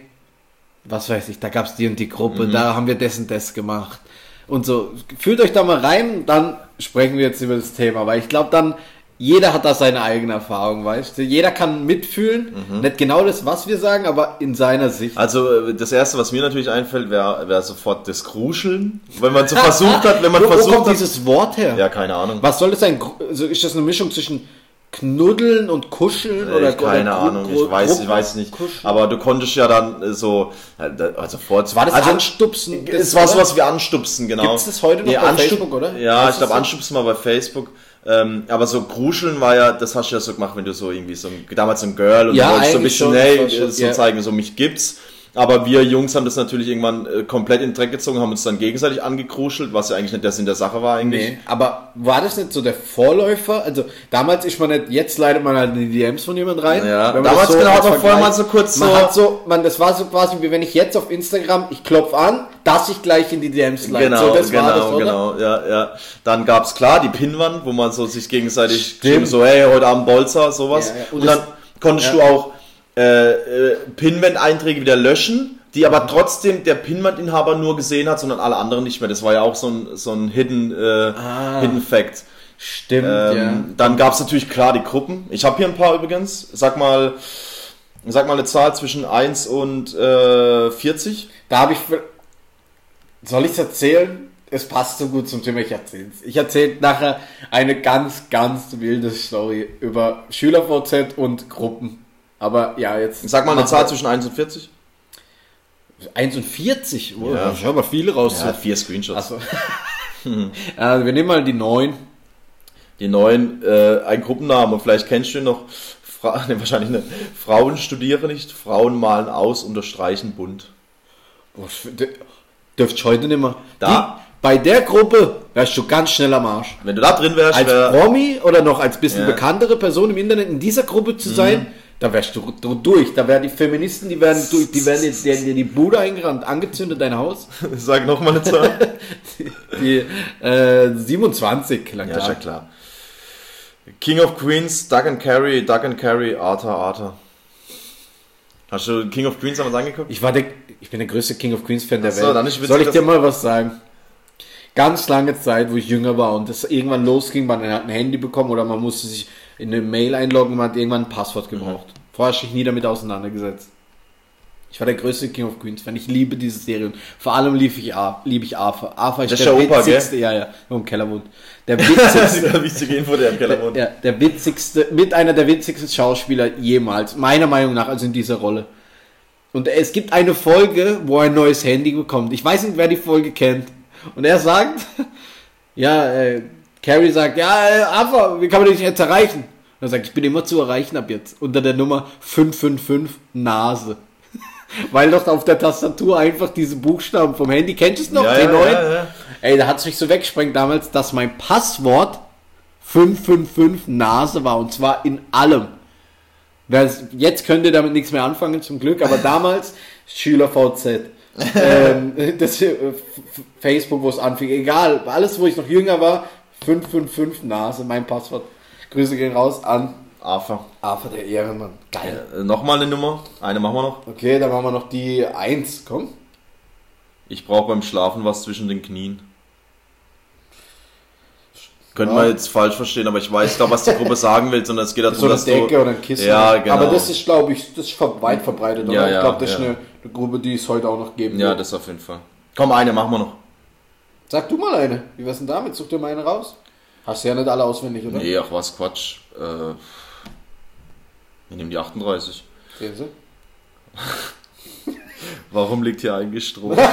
was weiß ich, da gab's die und die Gruppe, da haben wir das und das gemacht. Und so, fühlt euch da mal rein, dann sprechen wir jetzt über das Thema, weil ich glaube dann, jeder hat da seine eigene Erfahrung, weißt du? Jeder kann mitfühlen, nicht genau das, was wir sagen, aber in seiner Sicht.
Also äh, das erste, was mir natürlich einfällt, wäre wär sofort das Kruscheln. Wenn man so versucht hat, wenn man
wo, wo
versucht
kommt
hat.
dieses Wort her?
Ja, keine Ahnung.
Was soll das sein? Also ist das eine Mischung zwischen Knuddeln und Kuscheln?
Äh,
oder
keine
oder
Ahnung, ich weiß, ich weiß nicht.
Kuscheln?
Aber du konntest ja dann äh, so, äh, also vor,
War das
also,
Anstupsen?
Es war sowas wie Anstupsen, genau.
Gibt's das heute noch bei
Anstup-
Facebook, oder?
Ja, ich glaube? Anstupsen war bei Facebook. Ähm, aber so Gruscheln war ja, das hast du ja so gemacht, wenn du so irgendwie so damals so ein Girl und
Ja,
du wolltest so ein bisschen,
schon,
hey,
schon,
so
ja.
zeigen, so mich gibt's. Aber wir Jungs haben das natürlich irgendwann äh, komplett in den Dreck gezogen, haben uns dann gegenseitig angekruschelt, was ja eigentlich nicht der Sinn der Sache war eigentlich.
Nee, aber war das nicht so der Vorläufer? Also damals ist man nicht, jetzt leitet man halt in die DMs von jemand rein.
Ja,
Wenn man
damals
das
genau, man vorher mal so kurz
man
so-
Hat so man, das war so quasi wie wenn ich jetzt auf Instagram, ich klopf an, dass ich gleich in die DMs leite.
Genau,
so, das
genau,
war das, oder?
genau, ja, ja. Dann gab's klar die Pinwand, wo man so sich gegenseitig so, hey, heute Abend Bolzer, sowas.
Ja, ja.
Und,
Und
dann konntest
ja.
du auch äh, äh, Pinwand-Einträge wieder löschen, die aber trotzdem der Pinwand-Inhaber nur gesehen hat, sondern alle anderen nicht mehr. Das war ja auch so ein, so ein Hidden, äh,
Ah.
Hidden Fact.
Stimmt,
Ähm, Dann gab's natürlich klar die Gruppen. Ich habe hier ein paar übrigens. Sag mal, sag mal eine Zahl zwischen 1 und äh, 40.
Da habe ich. Soll ich es erzählen? Es passt so gut zum Thema, ich erzähl's. Ich erzähle nachher eine ganz, ganz wilde Story über SchülerVZ und Gruppen. Aber ja, jetzt.
Sag mal eine Zahl zwischen 1 und 40.
1 und 40. Oh,
Ja.
da schau mal viele raus.
Ja, vier Screenshots.
Achso. äh, wir nehmen mal die 9.
Die neuen, äh, ein Gruppenname, vielleicht kennst du ihn noch. Fra ne, wahrscheinlich nicht. Frauen studieren nicht, Frauen malen aus, unterstreichen bunt.
Oh, Dürft ich heute nicht mehr.
Da.
Die, bei der Gruppe wärst du ganz schnell am Arsch.
Wenn du da drin wärst,
Als
wär,
Promi oder noch als bisschen
Ja. Mhm.
bekanntere Person im Internet in dieser Gruppe zu sein, da wärst du, du durch. Da wären die Feministen, die werden durch, die werden dir die, die Bude eingerannt, angezündet, dein Haus.
sag nochmal eine Zahl.
Die äh, 27 lang
ja, ist ja klar. King of Queens, Doug and Carrie, Doug and Carrie, Arthur, Arthur. Hast du King of Queens damals angeguckt?
Ich war der, ich bin der größte King of Queens Fan der
Ach so,
Welt. Soll ich dir mal was sagen? Ganz lange Zeit, wo ich jünger war und das irgendwann losging, man hat ein Handy bekommen oder man musste sich in eine Mail einloggen, man hat irgendwann ein Passwort gebraucht. Vorher habe ich mich nie damit auseinandergesetzt. Ich war der größte King of Queens Fan. Ich liebe diese Serie. Und vor allem lieb ich, Ar- liebe ich Arthur. Arthur ist
Das
der
der Opa, gell?
witzigste, ja, ja, nur im Keller wohnt. Der witzigste,
wichtige Info, der im Keller wohnt.
ja, der witzigste, mit einer der witzigsten Schauspieler jemals, meiner Meinung nach, also in dieser Rolle. Und es gibt eine Folge, wo er ein neues Handy bekommt. Ich weiß nicht, wer die Folge kennt. Und er sagt, ja, äh, Carrie sagt, ja, äh, Arthur, wie kann man dich jetzt erreichen? Und er sagt, ich bin immer zu erreichen ab jetzt. Unter der Nummer 555 Nase. Weil doch auf der Tastatur einfach diese Buchstaben vom Handy, kennst du es noch?
Ja,
T9?
ja, ja, ja.
Ey, da hat es mich so weggesprengt damals, dass mein Passwort 555 Nase war und zwar in allem. Jetzt könnt ihr damit nichts mehr anfangen, zum Glück, aber damals Schüler VZ. Ähm, das, äh, Facebook, wo es anfing, egal, alles, wo ich noch jünger war, 555 Nase, mein Passwort. Grüße gehen raus an
Arthur.
Arthur der Ehrenmann. Geil.
Äh, Nochmal eine Nummer. Eine machen wir noch.
Okay, dann machen wir noch die 1, komm.
Ich brauche beim Schlafen was zwischen den Knien. Könnte
Ja.
man jetzt falsch verstehen, aber ich weiß doch, was die Gruppe sagen will, sondern es geht darum,
So eine
dass
Decke
du...
oder ein Kissen.
Ja, genau.
Aber das ist, glaube ich, das ist weit verbreitet. Oder?
Ja,
ich
ja,
glaube, das ist
ja.
eine, eine Gruppe, die es heute auch noch geben
Ja,
wird.
das auf jeden Fall. Komm, eine machen wir noch.
Sag du mal eine. Wie wär's denn damit? Such dir mal eine raus. Hast du ja nicht alle auswendig, oder?
Nee, ach was, Quatsch. Äh, wir nehmen die 38.
Sehen Sie?
Warum liegt hier eigentlich Stroh?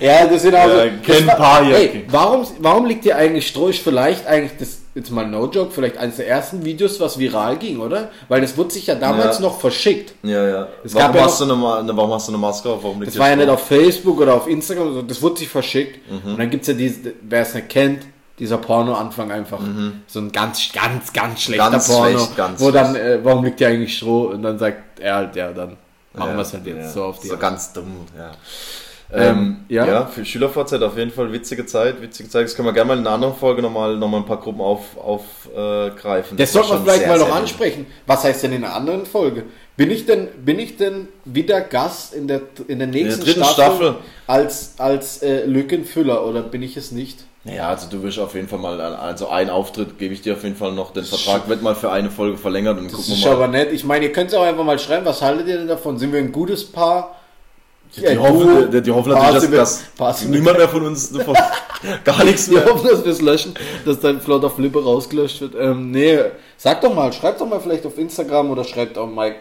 Ja, das sind also.
Ja,
das
kennen
war-
ein paar hier.
Ey, warum, warum liegt hier eigentlich Stroh? Ist vielleicht eigentlich das, jetzt mal no joke, vielleicht eines der ersten Videos, was viral ging, oder? Weil das wurde sich ja damals
Ja.
noch verschickt.
ja, ja.
Es
Warum
ja
hast, du eine, eine, warum hast du eine Maske auf? Warum
Das war ja nicht auf Facebook oder auf Instagram, sondern das wurde sich verschickt.
Mhm.
Und dann gibt's ja diese, wer es nicht kennt, dieser Porno-Anfang einfach. So ein ganz, ganz, ganz schlechter
Mhm. Ganz
Porno.
schlecht, ganz
wo dann, äh, warum liegt hier eigentlich Stroh? Und dann sagt er halt, ja, dann machen
Ja,
wir es halt jetzt
ja,
so auf die
So
Art.
ganz dumm, ja.
Ähm,
Ähm,
ja.
ja. für SchülerVZ auf jeden Fall witzige Zeit, witzige Zeit. Das können wir gerne mal in einer anderen Folge nochmal noch mal ein paar Gruppen aufgreifen. Auf, äh, greifen.
Das
war
sollte man vielleicht
sehr,
mal noch ansprechen. Was heißt denn in einer anderen Folge? Bin ich denn, bin ich denn wieder Gast in der, in der nächsten
dritten
Staffel,
Staffel.
als, als äh, Lückenfüller oder bin ich es nicht?
wild. Ja, also du wirst auf jeden Fall mal, also einen Auftritt gebe ich dir auf jeden Fall noch. Den Vertrag wird mal für eine Folge verlängert und
Das
gucken
ist
wir mal.
aber nett. Ich meine, ihr könnt es auch einfach mal schreiben, was haltet ihr denn davon? Sind wir ein gutes Paar?
Die, hoffen, die, die hoffen natürlich, dass, dass niemand mehr von uns davon, gar nichts mehr.
hoffen, dass wir es löschen, dass dein flotter Flippe rausgelöscht wird. Ähm, nee, sag doch mal, schreibt doch mal vielleicht auf Instagram oder schreibt auch mal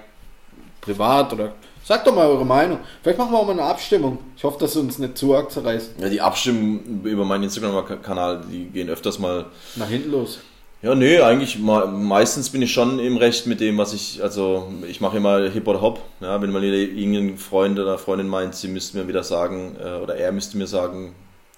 privat oder sagt doch mal eure Meinung. Vielleicht machen wir auch mal eine Abstimmung. Ich hoffe, dass sie uns nicht zu arg zerreißt.
Ja, die Abstimmen über meinen Instagram-Kanal, die gehen öfters mal
Nach hinten los.
Ja, nee, eigentlich me- meistens bin ich schon im Recht mit dem, was ich, also ich mache immer Hip oder Hop. Ja, wenn mal irgendein Freund oder Freundin meint, sie müsste mir wieder sagen, äh, oder er müsste mir sagen,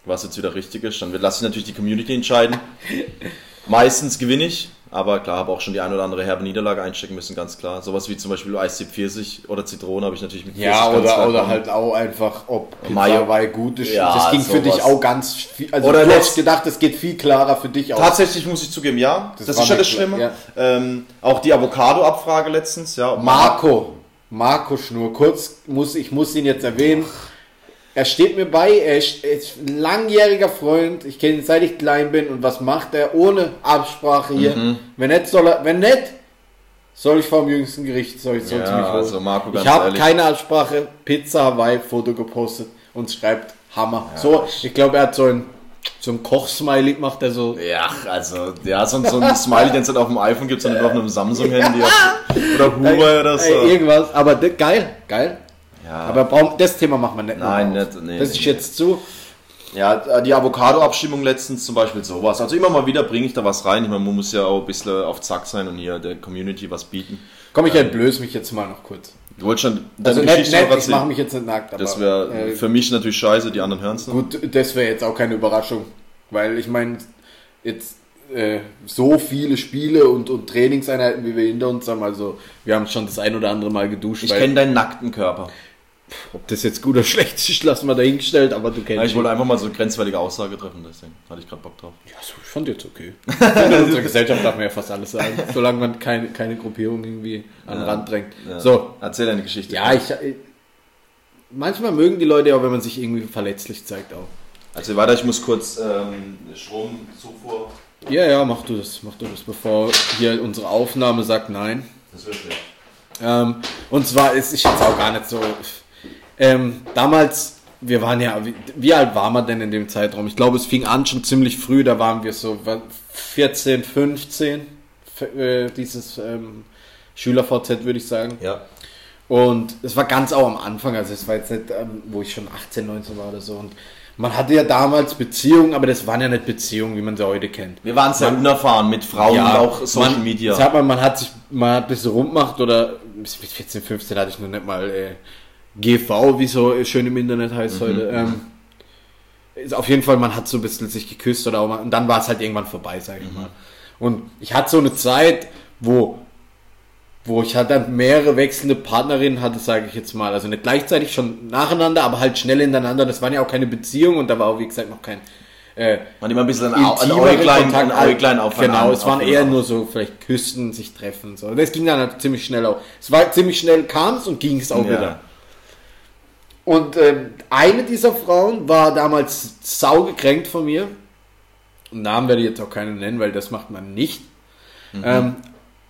was jetzt wieder richtig ist, dann lasse ich natürlich die Community entscheiden. Meistens gewinne ich, aber klar, habe auch schon die ein oder andere herbe Niederlage einstecken müssen, ganz klar. Sowas wie zum Beispiel Eistee Pfirsich oder Zitrone habe ich natürlich mit
Ja,
ganz
oder, oder halt auch einfach, ob Pizza gut ist.
Ja,
das ging für
sowas.
dich auch ganz viel. Also
Oder
du hast gedacht, es geht viel klarer für dich aus.
Tatsächlich muss ich zugeben, ja. Das,
Das
ist ja das Schlimme.
ja.
Ähm, auch die Avocado-Abfrage letztens, ja.
Marco, Marco Schnur, kurz muss ich muss ihn jetzt erwähnen. Er steht mir bei, er ist, er ein langjähriger Freund, ich kenne ihn seit ich klein bin und was macht er ohne Absprache hier?
Mhm.
Wenn nicht, soll er, wenn nicht, soll ich vor dem jüngsten Gericht, soll ich, soll
Ja,
ich mich holen.
also Marco,
ich habe keine Absprache, Pizza Hawaii Foto gepostet und schreibt Hammer. so, ich glaube, er hat so ein so ein Koch-Smiley macht, der so.
Ja, also, ja, so, so ein Smiley, den es dann auf dem iPhone gibt, sondern auf einem Samsung-Handy oder Huawei oder so.
Ey, irgendwas, aber geil, geil. Aber brauchen, das Thema machen wir nicht.
Nein, nicht, nee,
Das
nee,
ist jetzt zu.
Ja, die Avocado-Abstimmung letztens zum Beispiel sowas. Also immer mal wieder bringe ich da was rein. Ich meine, man muss ja auch ein bisschen auf Zack sein und hier der Community was bieten.
Komm, ich entblöß mich jetzt mal noch kurz.
Du wolltest schon
Also
deine
nett,
Geschichte
nett,
noch
ich mache mich jetzt nicht nackt,
Das wäre
äh,
für mich natürlich scheiße, die anderen hören es noch.
gut, das wäre jetzt auch keine Überraschung, weil ich meine, jetzt äh, so viele Spiele und, und Trainingseinheiten, wie wir hinter uns haben, also wir haben schon das ein oder andere Mal geduscht,
Ich kenne deinen nackten Körper.
Ob das jetzt gut oder schlecht ist, lassen wir dahingestellt, aber du kennst
Ja, ich wollte einfach mal so eine grenzwertige Aussage treffen, deswegen hatte ich gerade Bock drauf.
Ja, so, ich fand jetzt okay. In unserer Gesellschaft darf man ja fast alles sagen, solange man keine, keine Gruppierung irgendwie an den
Ja.
Rand drängt.
Ja.
So,
Erzähl deine Geschichte.
ja, ich, ich. Manchmal mögen die Leute auch, wenn man sich irgendwie verletzlich zeigt auch.
Also weiter, ich muss kurz ähm, Stromzufuhr.
Ja, ja, mach du das, mach du das, bevor hier unsere Aufnahme sagt nein.
Das wird schlecht.
Ähm, und zwar ist ich jetzt auch gar nicht so. Ähm, damals, wir waren ja, wie, wie alt waren wir denn in dem Zeitraum? Ich glaube, es fing an schon ziemlich früh, da waren wir so wa- 14, 15, f- äh, dieses ähm, Schüler-VZ, würde ich sagen.
Ja.
Und es war ganz auch am Anfang, also es war jetzt nicht, ähm, wo ich schon 18, 19 war oder so. Und man hatte ja damals Beziehungen, aber das waren ja nicht Beziehungen, wie man sie heute kennt.
Wir waren sehr unerfahren mit Frauen und auch Social
man,
Media.
Sag mal, man hat sich mal ein bisschen rumgemacht oder mit 14, 15 hatte ich noch nicht mal äh, GV, wie so schön im Internet heißt
Mhm,
heute. Ähm, ist auf jeden Fall, man hat so ein bisschen sich geküsst oder auch mal, und dann war es halt irgendwann vorbei, sag
Mhm.
ich mal. Und ich hatte so eine Zeit, wo wo ich halt dann mehrere wechselnde Partnerinnen hatte, sage ich jetzt mal. Also nicht gleichzeitig schon nacheinander, aber halt schnell hintereinander. Das waren ja auch keine Beziehungen und da war auch, wie gesagt, noch kein äh,
Man immer ein bisschen ein,
intimeren
Äuglein,
Kontakt.
ein Äuglein aufeinander.
Genau, es waren eher nur so vielleicht küssen, sich treffen. So. Das ging dann halt ziemlich schnell auch. Es war ziemlich schnell kam es und ging es auch
Ja.
wieder. Und ähm, eine dieser Frauen war damals saugekränkt von mir. Namen werde ich jetzt auch keine nennen, weil das macht man nicht.
Mhm.
Ähm,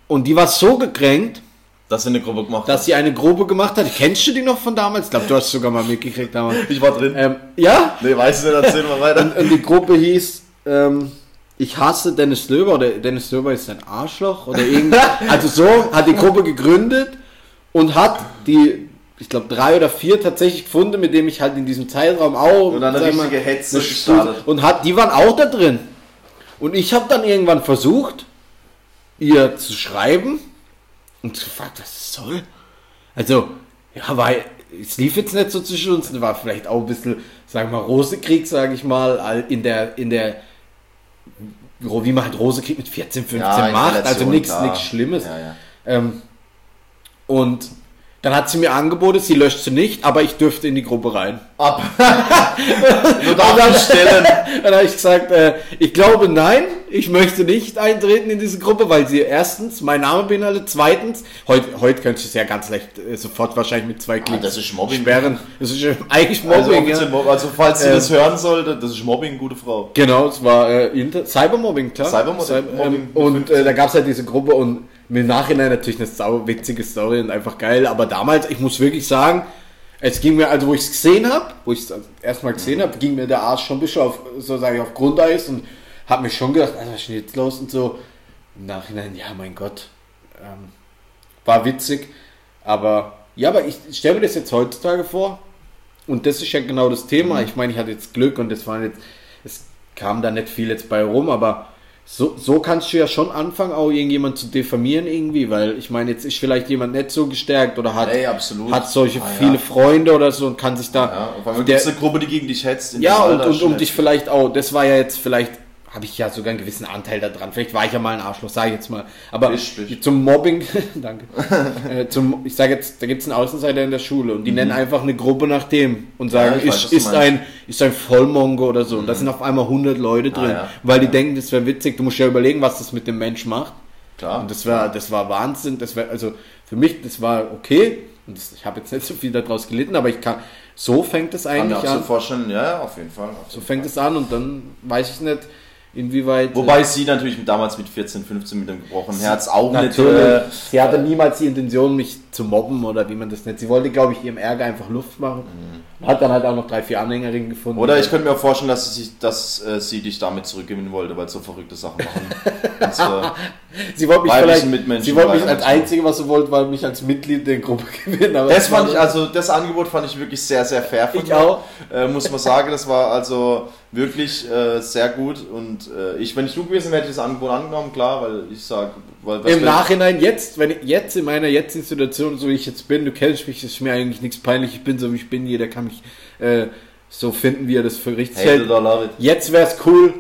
und die war so gekränkt,
Dass sie eine Gruppe gemacht
dass sie eine Gruppe gemacht hat. Kennst du die noch von damals? Ich glaube, du hast sogar mal mitgekriegt damals.
Ich war drin.
Ähm, ja,
nee, weiß ich nicht, erzähl mal weiter.
und die Gruppe hieß ähm, Ich hasse Dennis Löber oder Dennis Löber ist ein Arschloch oder irgend. Also so hat die Gruppe gegründet und hat die, ich glaube, drei oder vier tatsächlich gefunden, mit dem ich halt in diesem Zeitraum auch.
Und dann eine richtige Hetze gestartet.
Und hat, die waren auch da drin. Und ich habe dann irgendwann versucht, ihr zu schreiben und gefragt, was es soll. Also, ja, weil es lief jetzt nicht so zwischen uns, war vielleicht auch ein bisschen, sagen wir mal, Rosekrieg, sage ich mal, in der, in der, wie man halt Rosekrieg mit 14, 15
Ja,
macht, also nichts nichts Schlimmes.
Ja, ja.
Ähm, und dann hat sie mir angeboten, sie löscht sie nicht, aber ich dürfte in die Gruppe rein.
Ab. du darfst stellen.
Dann habe ich gesagt, äh, ich glaube nein, ich möchte nicht eintreten in diese Gruppe, weil sie erstens mein Name beinhaltet, zweitens, heute, heute könntest du es ja ganz leicht äh, sofort wahrscheinlich mit zwei Klicks
Ah, das ist Mobbing.
sperren. Das ist äh, eigentlich
Also,
Mobbing,
offiziell
ja.
Also falls sie
Ähm,
das hören sollte, das ist Mobbing, gute Frau.
Genau, es war äh, Cybermobbing, klar.
Cybermobbing,
Cyber- ähm, und äh, da gab es halt diese Gruppe und im Nachhinein natürlich eine sau witzige Story und einfach geil. Aber damals, ich muss wirklich sagen, es ging mir, also wo ich es gesehen habe, wo ich es erstmal gesehen habe, ging mir der Arsch schon ein bisschen auf, so sage ich, auf Grundeis und habe mir schon gedacht, Alter, was ist denn jetzt los und so. Im Nachhinein, ja, mein Gott, ähm, war witzig. Aber ja, aber ich stelle mir das jetzt heutzutage vor. Und das ist ja genau das Thema. Ich meine, ich hatte jetzt Glück und es waren jetzt, es kam da nicht viel jetzt bei rum, aber so, so kannst du ja schon anfangen, auch irgendjemand zu diffamieren irgendwie, weil ich meine, jetzt ist vielleicht jemand nicht so gestärkt oder hat,
Ey, absolut.
hat solche
Ah, ja.
viele Freunde oder so und kann sich da.
Ja, auf einmal
der,
gibt es eine Gruppe, die gegen dich hetzt. in
ja, und, und um dich vielleicht auch, das war ja jetzt vielleicht, habe ich ja sogar einen gewissen Anteil daran. Vielleicht war ich ja mal ein Arschloch, sage ich jetzt mal. Aber
Bist, bist.
zum Mobbing, danke. äh, zum, ich sage jetzt, da gibt es einen Außenseiter in der Schule und die nennen einfach eine Gruppe nach dem und sagen,
Mhm. Ja, weiß,
ist, ist, ein, ist ein Vollmongo oder so. Und da sind auf einmal 100 Leute drin,
ja.
weil die denken, das wäre witzig. Du musst ja überlegen, was das mit dem Mensch macht.
Klar.
Und das war, das war Wahnsinn. Das war, also für mich, das war okay. Und das, ich habe jetzt nicht so viel daraus gelitten, aber ich kann, so fängt es
Kann mir
eigentlich
absolut
an.
vorstellen, ja, ja, auf jeden Fall. Auf
So
jeden
fängt
Fall.
es an und dann weiß ich nicht, inwieweit.
Wobei sie natürlich damals mit 14, 15 mit dem gebrochenen Herz auch nicht.
natürlich,
Äh,
sie hatte niemals die Intention, mich zu mobben oder wie man das nennt. Sie wollte, glaube ich, ihrem Ärger einfach Luft machen. Mhm. Hat dann halt auch noch drei, vier Anhängerinnen gefunden.
Oder ich könnte mir auch vorstellen, dass sie, dass, äh, sie dich damit zurückgewinnen wollte, weil sie so verrückte Sachen machen. Und,
äh, sie wollte mich vielleicht, sie wollte mich als Einzige, was sie wollte, war mich als Mitglied der Gruppe gewinnen.
Aber das fand ich, also das Angebot fand ich wirklich sehr, sehr fair
von Ich auch.
Äh, muss man sagen, das war also wirklich äh, sehr gut und äh, ich, wenn ich du gewesen wäre, hätte ich das Angebot angenommen, klar, weil ich sage,
im Nachhinein jetzt, wenn ich jetzt in meiner jetzigen Situation, so wie ich jetzt bin, du kennst mich, ist mir eigentlich nichts peinlich, ich bin so wie ich bin, jeder kann mich äh, so finden, wie er das für richtig hält. Jetzt wäre es cool,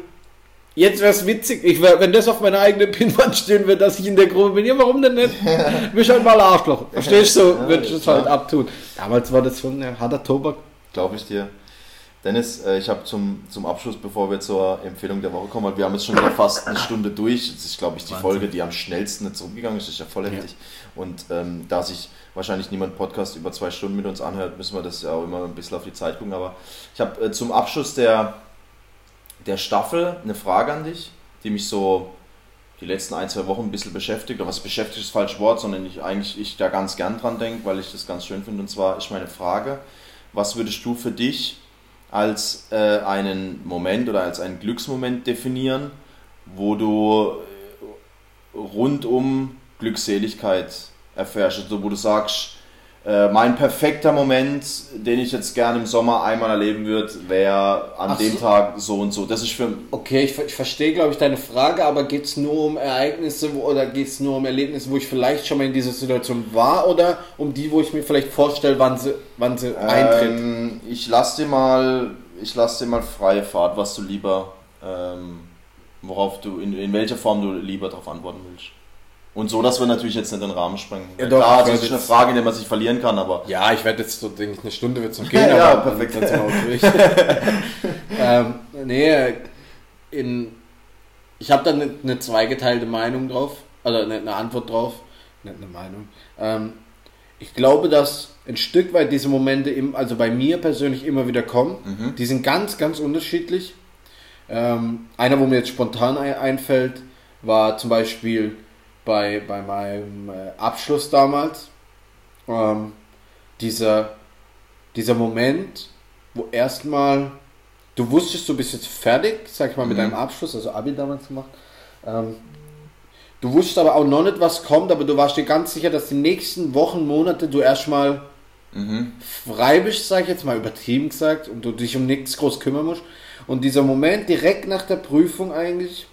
Jetzt wäre es witzig, ich wär, wenn das auf meiner eigenen Pinwand stehen würde, dass ich in der Gruppe bin. Ja, warum denn nicht? Mich halt mal Arschloch. Verstehst du? So, ja, würde ich das halt abtun. Damals war das schon ein harter Tobak.
Glaube ich dir. Dennis, äh, ich habe zum, zum Abschluss, bevor wir zur Empfehlung der Woche kommen, weil wir haben jetzt schon wieder fast eine Stunde durch. Das ist, glaube ich, die Wahnsinn. Folge, die am schnellsten jetzt rumgegangen ist. Das ist ja voll heftig. Ja. Und ähm, da sich wahrscheinlich niemand Podcast über zwei Stunden mit uns anhört, müssen wir das ja auch immer ein bisschen auf die Zeit gucken. Aber ich habe äh, zum Abschluss der, der Staffel eine Frage an dich, die mich so die letzten ein, zwei Wochen ein bisschen beschäftigt. Oder was beschäftigt ist das falsche Wort, sondern ich eigentlich ich da ganz gern dran denke, weil ich das ganz schön finde. Und zwar ist meine Frage, was würdest du für dich als äh, einen Moment oder als einen Glücksmoment definieren, wo du äh, rundum Glückseligkeit erfährst, also wo du sagst, äh, mein perfekter Moment, den ich jetzt gerne im Sommer einmal erleben würde, wäre an Ach dem so. Tag so und so. Das ist für
Okay, ich, ich verstehe, glaube ich, deine Frage, aber geht es nur um Ereignisse wo, oder geht es nur um Erlebnisse, wo ich vielleicht schon mal in dieser Situation war oder um die, wo ich mir vielleicht vorstelle, wann sie, wann sie ähm, eintritt?
Ich lasse dir mal, ich lasse dir mal freie Fahrt, was du lieber, ähm, worauf du, in, in welcher Form du lieber darauf antworten willst. Und so, dass wir natürlich jetzt nicht den Rahmen sprengen.
Ja, doch, Klar,
das ist eine Frage, in der man sich verlieren kann, aber.
Ja, ich werde jetzt so, denke ich, eine Stunde wird zum gehen.
ja, perfekt. Dann
ähm, nee, in, ich habe da eine, eine, zweigeteilte Meinung drauf, also eine, eine, Antwort drauf, nicht eine Meinung. Ähm, ich glaube, dass ein Stück weit diese Momente, im, also bei mir persönlich immer wieder kommen. Mhm. Die sind ganz, ganz unterschiedlich. Ähm, einer, wo mir jetzt spontan einfällt, war zum Beispiel bei, bei meinem äh, Abschluss damals, ähm, dieser, dieser Moment, wo erstmal du wusstest, du bist jetzt fertig, sag ich mal, mit mhm. deinem Abschluss, also Abi damals gemacht. Ähm, du wusstest aber auch noch nicht, was kommt, aber du warst dir ganz sicher, dass die nächsten Wochen, Monate du erstmal mhm. frei bist, sag ich jetzt mal übertrieben gesagt, und du dich um nichts groß kümmern musst. Und dieser Moment direkt nach der Prüfung eigentlich,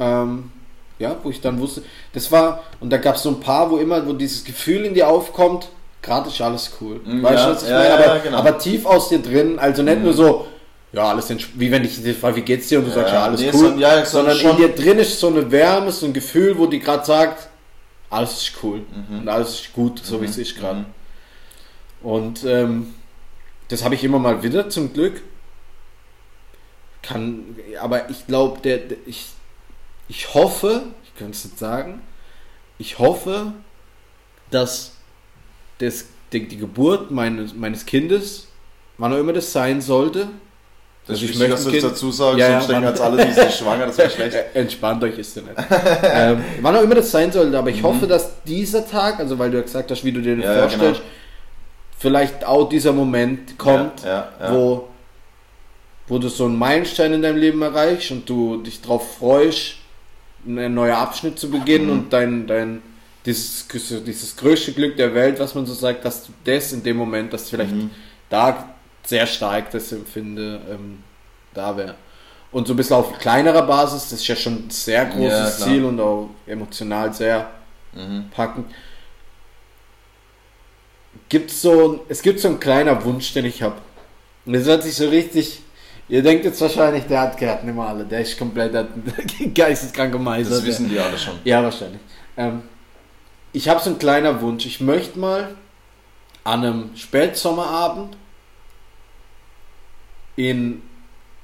ähm, ja, wo ich dann wusste, das war, und da gab es so ein paar, wo immer, wo dieses Gefühl in dir aufkommt, gerade ist alles cool.
Mhm, weißt ja, du, was ich ja,
meine? Aber, genau. aber, tief aus dir drin, also nicht mhm. nur so, ja, alles wie wenn ich dich frage, wie geht's dir und du sagst, ja, alles nee, cool,
so,
sondern in dir drin ist so eine Wärme, so ein Gefühl, wo die gerade sagt, alles ist cool mhm. und alles ist gut, so wie es mhm. ist gerade. Mhm. Und ähm, das habe ich immer mal wieder zum Glück. Kann, aber ich glaube, der, der, ich, ich hoffe, ich kann es nicht sagen, ich hoffe, dass das, die, die Geburt meines, meines Kindes, wann auch immer das sein sollte,
das also ich möchte dass du es dazu sagst, ja, sonst denken jetzt alle, die sind schwanger, das wäre schlecht.
Entspannt euch ist ja nicht. ähm, wann auch immer das sein sollte, aber ich mhm. hoffe, dass dieser Tag, also weil du ja gesagt hast, wie du dir das ja, vorstellst, genau. vielleicht auch dieser Moment kommt,
ja,
wo, wo du so einen Meilenstein in deinem Leben erreichst und du dich darauf freust, ein neuer Abschnitt zu beginnen mhm. und dein, dein dieses, dieses größte Glück der Welt, was man so sagt, dass du das in dem Moment, dass vielleicht mhm. da sehr stark das empfinde, ähm, da wäre. Und so ein bisschen auf kleinerer Basis, das ist ja schon ein sehr großes ja, Ziel und auch emotional sehr mhm. packend. Gibt's so, es gibt so einen kleiner Wunsch, den ich habe. Und das hört sich so richtig Ihr denkt jetzt wahrscheinlich, der hat Gärten immer alle. Der ist komplett geisteskrank gemeistert.
Das wissen die alle schon.
Ja, wahrscheinlich. Ähm, ich habe so einen kleinen Wunsch. Ich möchte mal an einem Spätsommerabend in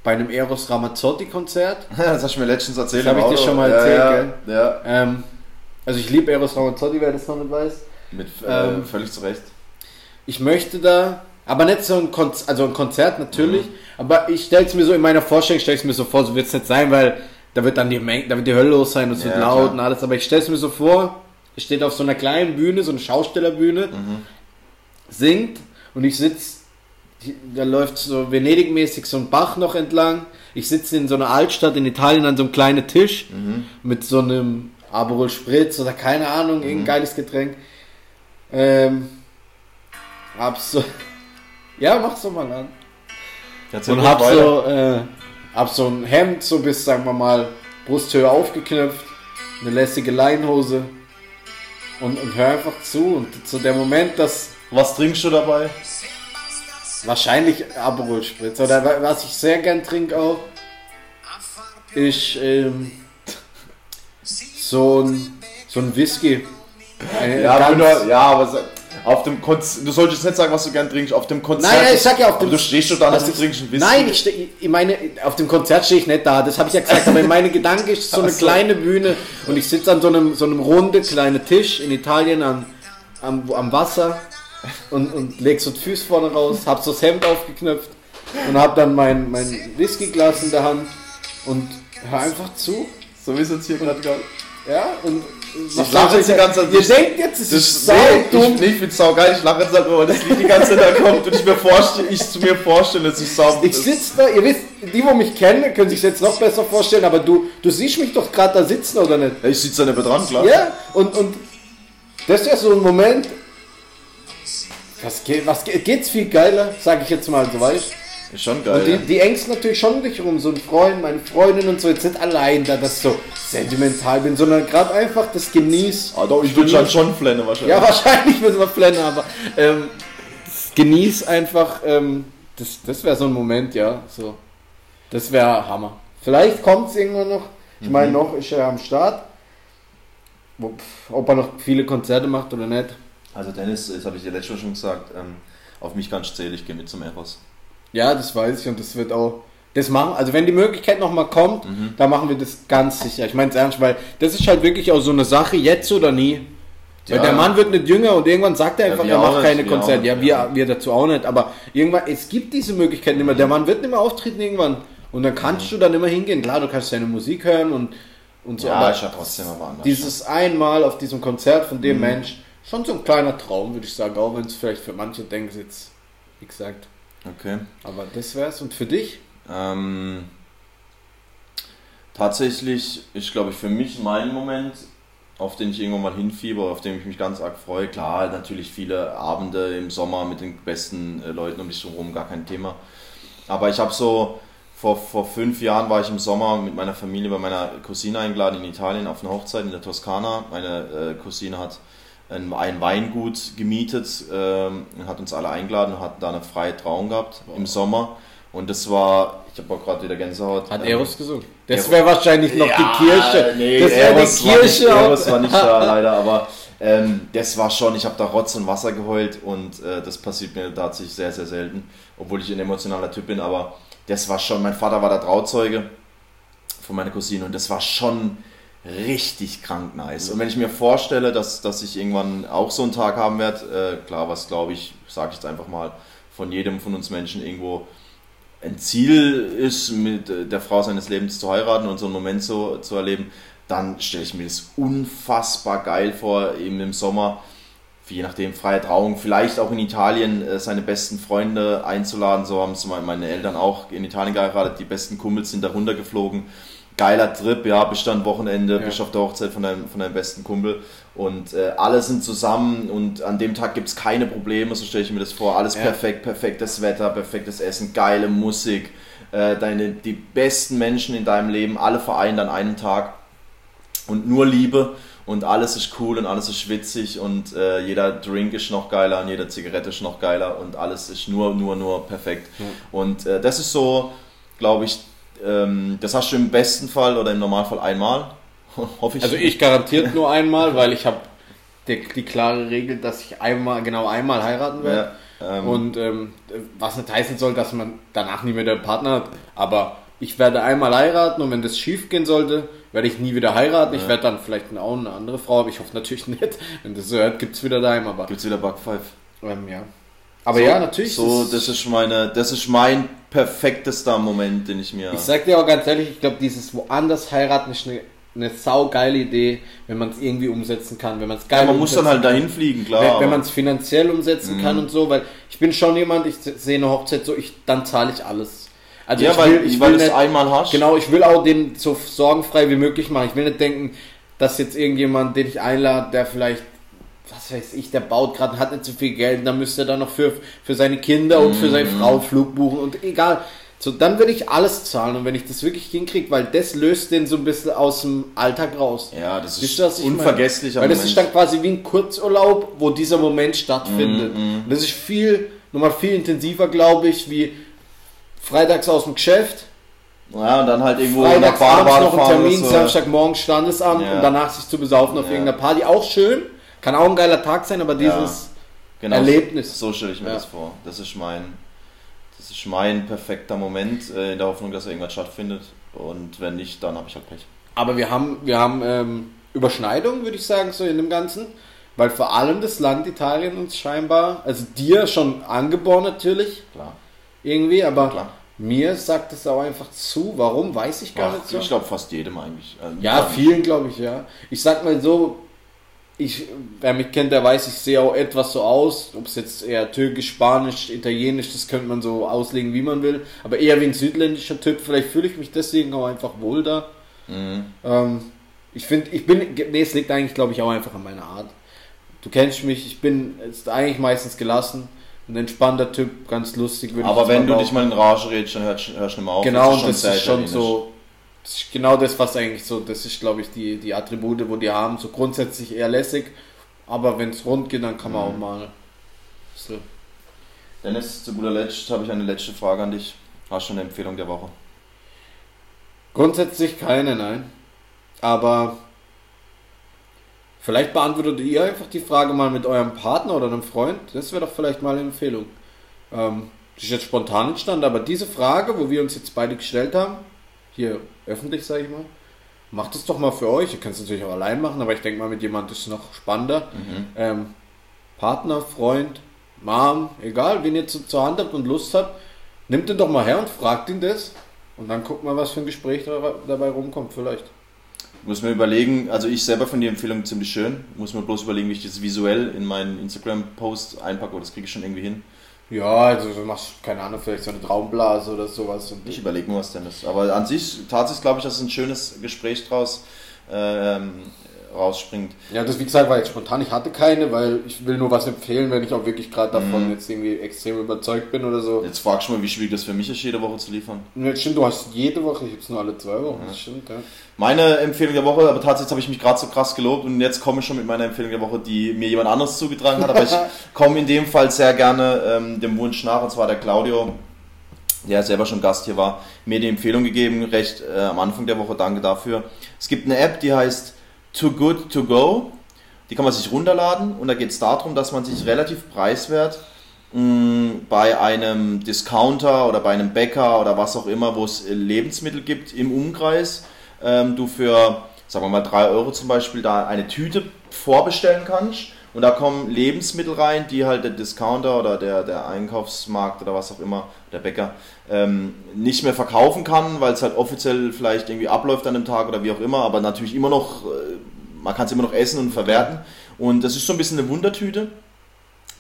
bei einem Eros Ramazzotti Konzert.
das hast du mir letztens erzählt.
Das habe ich dir schon mal erzählt,
ja,
gell?
Ja.
Ähm, also ich liebe Eros Ramazzotti, wer das noch nicht weiß.
Mit äh, ähm, völlig zu Recht.
Ich möchte da aber nicht so ein Konzert, also ein Konzert natürlich, mhm. aber ich stelle es mir so in meiner Vorstellung, stelle es mir so vor, so wird es nicht sein, weil da wird dann die Menge, da wird die Hölle los sein und es ja, wird laut klar. und alles, aber ich stelle es mir so vor, steht auf so einer kleinen Bühne, so eine Schaustellerbühne, singt und ich sitze, da läuft so Venedig-mäßig so ein Bach noch entlang. Ich sitze in so einer Altstadt in Italien an so einem kleinen Tisch mit so einem Aperol Spritz oder keine Ahnung, irgendein geiles Getränk. Ähm, hab so, ja, mach's doch mal an.
Erzähl
Und hab
weiter.
so, äh, hab so ein Hemd so bis, sagen wir mal, Brusthöhe aufgeknöpft, eine lässige Leinhose und, und hör einfach zu. Und so der Moment, dass
Was trinkst du dabei?
wahrscheinlich Aperol Spritz oder wa- was ich sehr gern trinke auch, ist ähm, so ein, so ein Whisky. Eine
Ja,
ganz-
ja, aber auf dem Konzert, du solltest nicht sagen, was du gern trinkst, auf dem Konzert.
Nein, nein, ich sag ja auf dem.
du stehst schon da, dass
Also
du trinkst einen Whisky.
Nein, ich, ich meine, auf dem Konzert stehe ich nicht da, das habe ich ja gesagt, aber meine Gedanke ist so eine
so.
kleine Bühne und ich sitze an so einem, so einem runde kleinen Tisch in Italien am, am, am Wasser und, und leg so die Füße vorne raus, hab so das Hemd aufgeknöpft und hab dann mein, mein Whiskyglas in der Hand und hör einfach zu.
So wie es jetzt hier gerade gerade.
Ja, und
Ich lache jetzt die ganze Zeit.
Ihr denkt jetzt, es
Das
ist sau
nee,
dumm.
Ich, nee, ich find's saugeil, ich lache jetzt halt weil das Lied die ganze Zeit da kommt und ich mir vorstelle, ich zu mir vorstelle, es ist sau.
Ich sitze da, ihr wisst, die, wo mich kennen, können sich jetzt noch besser vorstellen, aber du, du siehst mich doch gerade da sitzen, oder nicht?
ich sitze da nicht mehr dran, klar.
Ja, und, und das ist ja so ein Moment, was geht, was geht, geht's viel geiler, sage ich jetzt mal so, weißt
Ist schon
Und
geil.
die,
ja.
die ängsten natürlich schon um dich rum, so ein Freund, meine Freundin und so, jetzt nicht allein da, dass ich so sentimental bin, sondern gerade einfach das genieß.
Ah, doch, ich würde dann schon flennen wahrscheinlich.
Ja, wahrscheinlich müssen wir flennen, aber ähm, genieß einfach, ähm, das, das wäre so ein Moment, ja, so. Das wäre Hammer. Vielleicht kommt es irgendwann noch. Ich meine, noch ist er am Start. Ob er noch viele Konzerte macht oder nicht.
Also Dennis, das habe ich dir letztes Mal schon gesagt, ähm, auf mich ganz zählen, ich gehe mit zum Eros.
Ja, das weiß ich und das wird auch. Das machen, also wenn die Möglichkeit nochmal kommt,
Mhm.
dann machen wir das ganz sicher. Ich meine es ernst, weil das ist halt wirklich auch so eine Sache, jetzt oder nie. Weil
Ja.
der Mann wird nicht jünger und irgendwann sagt er
Ja,
einfach,
wir
er macht keine
wir
Konzerte.
nicht,
Ja, wir,
ja.
wir dazu auch nicht, aber irgendwann, es gibt diese Möglichkeit nicht mehr. Der Mann wird nicht mehr auftreten irgendwann. Und dann kannst du dann immer hingehen. Klar, du kannst seine Musik hören und, und so.
Ja,
aber
ist ja trotzdem aber anders.
dieses einmal auf diesem Konzert von
Mhm.
dem Mensch, schon so ein kleiner Traum, würde ich sagen. Auch wenn es vielleicht für manche denken, es jetzt, wie gesagt.
Okay.
Aber das wär's. Und für dich?
Ähm, tatsächlich ist, glaube ich, für mich mein Moment, auf den ich irgendwann mal hinfieber, auf den ich mich ganz arg freue. Klar, natürlich viele Abende im Sommer mit den besten äh, Leuten um dich herum, gar kein Thema. Aber ich habe so, vor, vor fünf Jahren war ich im Sommer mit meiner Familie bei meiner Cousine eingeladen in Italien auf eine Hochzeit in der Toskana. Meine äh, Cousine hat ein, ein Weingut gemietet ähm, und hat uns alle eingeladen und hat da eine freie Trauung gehabt im Sommer. Und das war, ich habe auch gerade wieder Gänsehaut.
Hat
Ähm,
Eros gesungen. Das wäre wahrscheinlich noch
ja,
die Kirche.
Nee,
das wäre
Eros
die
war
Kirche.
Nicht,
auch.
Eros war nicht da leider, aber ähm, das war schon, ich habe da Rotz und Wasser geheult und äh, das passiert mir tatsächlich sehr, sehr selten, obwohl ich ein emotionaler Typ bin, aber das war schon, mein Vater war der Trauzeuge von meiner Cousine und das war schon richtig krank nice. Und wenn ich mir vorstelle, dass, dass ich irgendwann auch so einen Tag haben werde, äh, klar, was glaube ich, sage ich jetzt einfach mal, von jedem von uns Menschen irgendwo ein Ziel ist, mit der Frau seines Lebens zu heiraten und so einen Moment so zu erleben, dann stelle ich mir das unfassbar geil vor, eben im Sommer, je nachdem, freie Trauung, vielleicht auch in Italien äh, seine besten Freunde einzuladen. So haben es me- meine Eltern auch in Italien geheiratet, die besten Kumpels sind da runtergeflogen. Geiler Trip, ja, bist dann Wochenende, bist auf der Hochzeit von deinem, von deinem besten Kumpel und äh, alle sind zusammen und an dem Tag gibt es keine Probleme, so stelle ich mir das vor. Alles
Ja.
perfekt, perfektes Wetter, perfektes Essen, geile Musik, äh, deine, die besten Menschen in deinem Leben, alle vereint an einem Tag und nur Liebe und alles ist cool und alles ist witzig und äh, jeder Drink ist noch geiler und jede Zigarette ist noch geiler und alles ist nur, nur, nur perfekt. Und äh, das ist so, glaube ich, ähm, das hast du im besten Fall oder im Normalfall einmal, hoffe ich.
Also ich garantiert nur einmal, weil ich habe die, klare Regel, dass ich einmal, genau einmal heiraten werde.
Ja, ähm,
Und ähm, was nicht heißen soll, dass man danach nie wieder einen Partner hat. Aber ich werde einmal heiraten und wenn das schief gehen sollte, werde ich nie wieder heiraten. Ich werde dann vielleicht auch eine andere Frau, aber ich hoffe natürlich nicht. Wenn das so hört, gibt es wieder daheim. Aber
Gibt's wieder Bug 5.
ähm, ja. Aber
so,
ja, natürlich.
So,
das
ist meine, das ist mein perfektester Moment, den ich mir.
Ich sag dir auch ganz ehrlich, ich glaube, dieses woanders heiraten ist eine eine saugeile Idee, wenn man es irgendwie umsetzen kann, wenn man es geil
Ja, man muss dann halt dahin fliegen, klar.
wenn, wenn man es finanziell umsetzen kann
Mhm.
und so, weil ich bin schon jemand, ich sehe eine Hochzeit so, ich dann zahle ich alles. Also
ja,
ich
weil,
will, ich
weil
will nicht,
einmal hast.
genau, ich will auch den so sorgenfrei wie möglich machen. Ich will nicht denken, dass jetzt irgendjemand, den ich einlade, der vielleicht was weiß ich, der baut gerade, hat nicht so viel Geld, dann müsste er dann noch für, für seine Kinder und für
Mhm.
seine Frau Flug buchen und egal. So, dann würde ich alles zahlen und wenn ich das wirklich hinkriege, weil das löst den so ein bisschen aus dem Alltag raus.
Ja, das ist
meine?
unvergesslicher
Weil das
Moment.
ist dann quasi wie ein Kurzurlaub, wo dieser Moment stattfindet.
Mhm,
Und das ist viel, nochmal viel intensiver, glaube ich, wie freitags aus dem Geschäft,
ja, und dann halt irgendwo
freitags
nach
abends
Baden
noch ein
fahren.
Termin,
das,
Samstagmorgen Standesamt
Ja.
und danach sich zu besaufen auf
Ja.
irgendeiner Party. Auch schön, kann auch ein geiler Tag sein, aber dieses
genau,
Erlebnis.
So stelle ich mir das vor. Das ist mein, das ist mein perfekter Moment, äh, in der Hoffnung, dass irgendwas stattfindet. Und wenn nicht, dann habe ich halt Pech.
Aber wir haben, wir haben ähm, Überschneidungen, würde ich sagen, so in dem Ganzen. Weil vor allem das Land Italien uns scheinbar, also dir schon angeboren natürlich,
Klar.
irgendwie, aber
Klar.
mir sagt es auch einfach zu. Warum, weiß ich gar
Ach,
nicht so.
Ich glaube fast jedem eigentlich. Äh,
Ja, vielen glaube ich, ja. Ich sag mal so, ich, wer mich kennt, der weiß, ich sehe auch etwas so aus. Ob es jetzt eher türkisch, spanisch, italienisch, das könnte man so auslegen, wie man will. Aber eher wie ein südländischer Typ. Vielleicht fühle ich mich deswegen auch einfach wohl da.
Mhm.
Ähm, ich finde, ich bin, nee, es liegt eigentlich, glaube ich, auch einfach an meiner Art. Du kennst mich, ich bin jetzt eigentlich meistens gelassen. Ein entspannter Typ, ganz lustig. würde ich
Aber
jetzt
wenn du dich mal in Rage redest, dann hörst, hörst du nicht mehr auf.
Genau, und
schon
das ist schon so. Das ist genau das, was eigentlich so, das ist, glaube ich, die, die Attribute, wo die haben, so grundsätzlich eher lässig. Aber wenn es rund geht, dann kann man
Mhm.
auch mal. So.
Dennis, zu guter Letzt habe ich eine letzte Frage an dich. Hast du eine Empfehlung der Woche?
Grundsätzlich keine, nein. Aber vielleicht beantwortet ihr einfach die Frage mal mit eurem Partner oder einem Freund. Das wäre doch vielleicht mal eine Empfehlung. Ähm, das ist jetzt spontan entstanden, aber diese Frage, wo wir uns jetzt beide gestellt haben, hier öffentlich, sage ich mal, macht es doch mal für euch. Ihr könnt es natürlich auch allein machen, aber ich denke mal, mit jemandem ist es noch spannender.
Mhm.
Ähm, Partner, Freund, Mom, egal, wen ihr zu, zur Hand habt und Lust habt, nimmt ihn doch mal her und fragt ihn das. Und dann guckt mal, was für ein Gespräch da, dabei rumkommt, vielleicht.
Muss mir überlegen, also ich selber finde die Empfehlung ziemlich schön. Muss mir bloß überlegen, wie ich das visuell in meinen Instagram-Post einpacke, aber das kriege ich schon irgendwie hin.
Ja, also du machst, keine Ahnung, vielleicht so eine Traumblase oder sowas.
Ich überlege mir was, Dennis. Aber an sich, tatsächlich glaube ich, dass ein schönes Gespräch draus ähm, rausspringt.
ja, das wie gesagt war jetzt spontan. Ich hatte keine, weil ich will nur was empfehlen, wenn ich auch wirklich gerade davon
Mhm.
jetzt irgendwie extrem überzeugt bin oder so.
Jetzt fragst du mal, wie schwierig das für mich ist, jede Woche zu liefern.
Ja, stimmt, du hast jede Woche, ich hab's nur alle zwei Wochen. Das stimmt, ja.
Meine Empfehlung der Woche, aber tatsächlich habe ich mich gerade so krass gelobt und jetzt komme ich schon mit meiner Empfehlung der Woche, die mir jemand anderes zugetragen hat. Aber ich komme in dem Fall sehr gerne ähm, dem Wunsch nach, und zwar der Claudio, der selber schon Gast hier war, mir die Empfehlung gegeben, recht äh, am Anfang der Woche. Danke dafür. Es gibt eine App, die heißt Too Good To Go. Die kann man sich runterladen und da geht es darum, dass man sich relativ preiswert mh, bei einem Discounter oder bei einem Bäcker oder was auch immer, wo es äh, Lebensmittel gibt im Umkreis, ähm, du für, sagen wir mal, 3 Euro zum Beispiel da eine Tüte vorbestellen kannst. Und da kommen Lebensmittel rein, die halt der Discounter oder der, der Einkaufsmarkt oder was auch immer, der Bäcker, ähm, nicht mehr verkaufen kann, weil es halt offiziell vielleicht irgendwie abläuft an dem Tag oder wie auch immer, aber natürlich immer noch, äh, man kann es immer noch essen und verwerten. Und das ist so ein bisschen eine Wundertüte.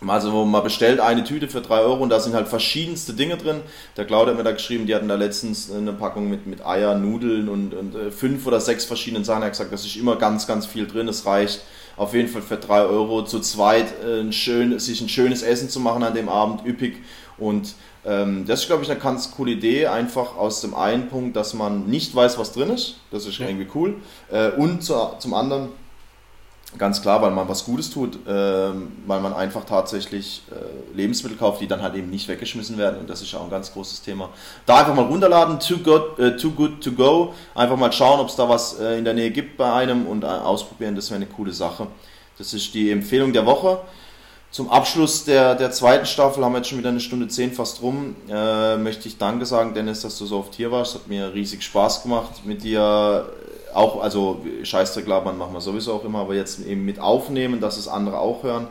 Also man bestellt eine Tüte für 3 Euro und da sind halt verschiedenste Dinge drin. Der Claudia hat mir da geschrieben, die hatten da letztens eine Packung mit, mit Eier, Nudeln und, und äh, fünf oder sechs verschiedenen Sachen. Er hat gesagt, das ist immer ganz, ganz viel drin. Es reicht auf jeden Fall für 3 Euro zu zweit äh, ein schön, sich ein schönes Essen zu machen an dem Abend, üppig. Und ähm, das ist, glaube ich, eine ganz coole Idee, einfach aus dem einen Punkt, dass man nicht weiß, was drin ist. Das ist
Ja.
irgendwie cool. Äh, und zu, zum anderen, Ganz klar, weil man was Gutes tut, ähm, weil man einfach tatsächlich äh, Lebensmittel kauft, die dann halt eben nicht weggeschmissen werden. Und das ist ja auch ein ganz großes Thema. Da einfach mal runterladen, too good, äh, too good to go. Einfach mal schauen, ob es da was äh, in der Nähe gibt bei einem und äh, ausprobieren. Das wäre eine coole Sache. Das ist die Empfehlung der Woche. Zum Abschluss der, der zweiten Staffel haben wir jetzt schon wieder eine Stunde zehn fast rum. Äh, möchte ich Danke sagen, Dennis, dass du so oft hier warst. Hat mir riesig Spaß gemacht mit dir. Auch, also Scheißdreck labern machen wir sowieso auch immer, aber jetzt eben mit aufnehmen, dass es andere auch hören.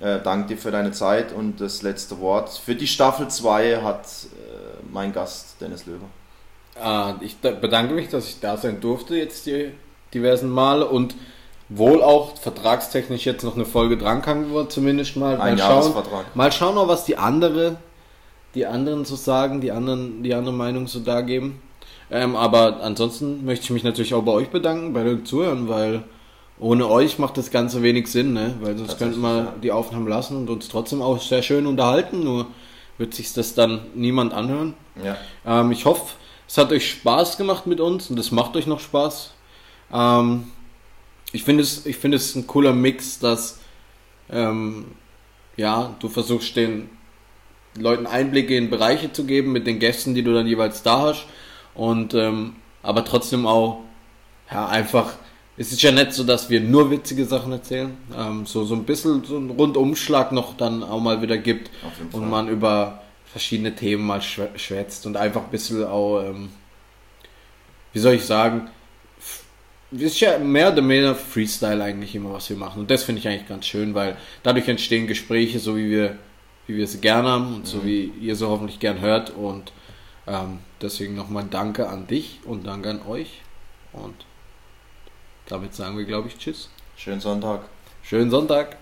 Äh, danke dir für deine Zeit und das letzte Wort. Für die Staffel 2 hat äh, mein Gast Dennis Löwe.
Ah, ich da- bedanke mich, dass ich da sein durfte jetzt die diversen Male und wohl auch vertragstechnisch jetzt noch eine Folge drankommen wird, zumindest mal.
Ein
mal schauen,
Jahresvertrag.
mal schauen was die andere, die anderen so sagen, die anderen, die andere Meinung so da geben. Ähm, aber ansonsten möchte ich mich natürlich auch bei euch bedanken, bei den Zuhören, weil ohne euch macht das Ganze wenig Sinn, ne? Weil sonst könnten wir
ja.
die Aufnahmen lassen und uns trotzdem auch sehr schön unterhalten, nur wird sich das dann niemand anhören.
Ja.
Ähm, ich hoffe, es hat euch Spaß gemacht mit uns und es macht euch noch Spaß. Ähm, ich finde es, ich finde es ein cooler Mix, dass ähm, ja, du versuchst den Leuten Einblicke in Bereiche zu geben mit den Gästen, die du dann jeweils da hast und ähm, aber trotzdem auch ja einfach es ist ja nicht so, dass wir nur witzige Sachen erzählen, ähm, so so ein bisschen so einen Rundumschlag noch dann auch mal wieder gibt und man über verschiedene Themen mal schwä- schwätzt und einfach ein bisschen auch, ähm, wie soll ich sagen, ist ja mehr oder weniger Freestyle eigentlich immer, was wir machen. Und das finde ich eigentlich ganz schön, weil dadurch entstehen Gespräche, so wie wir, wie wir sie gern haben und so wie ihr sie hoffentlich gern hört. Und ähm, deswegen nochmal Danke an dich und Danke an euch. Und damit sagen wir, glaube ich, Tschüss.
Schönen Sonntag.
Schönen Sonntag.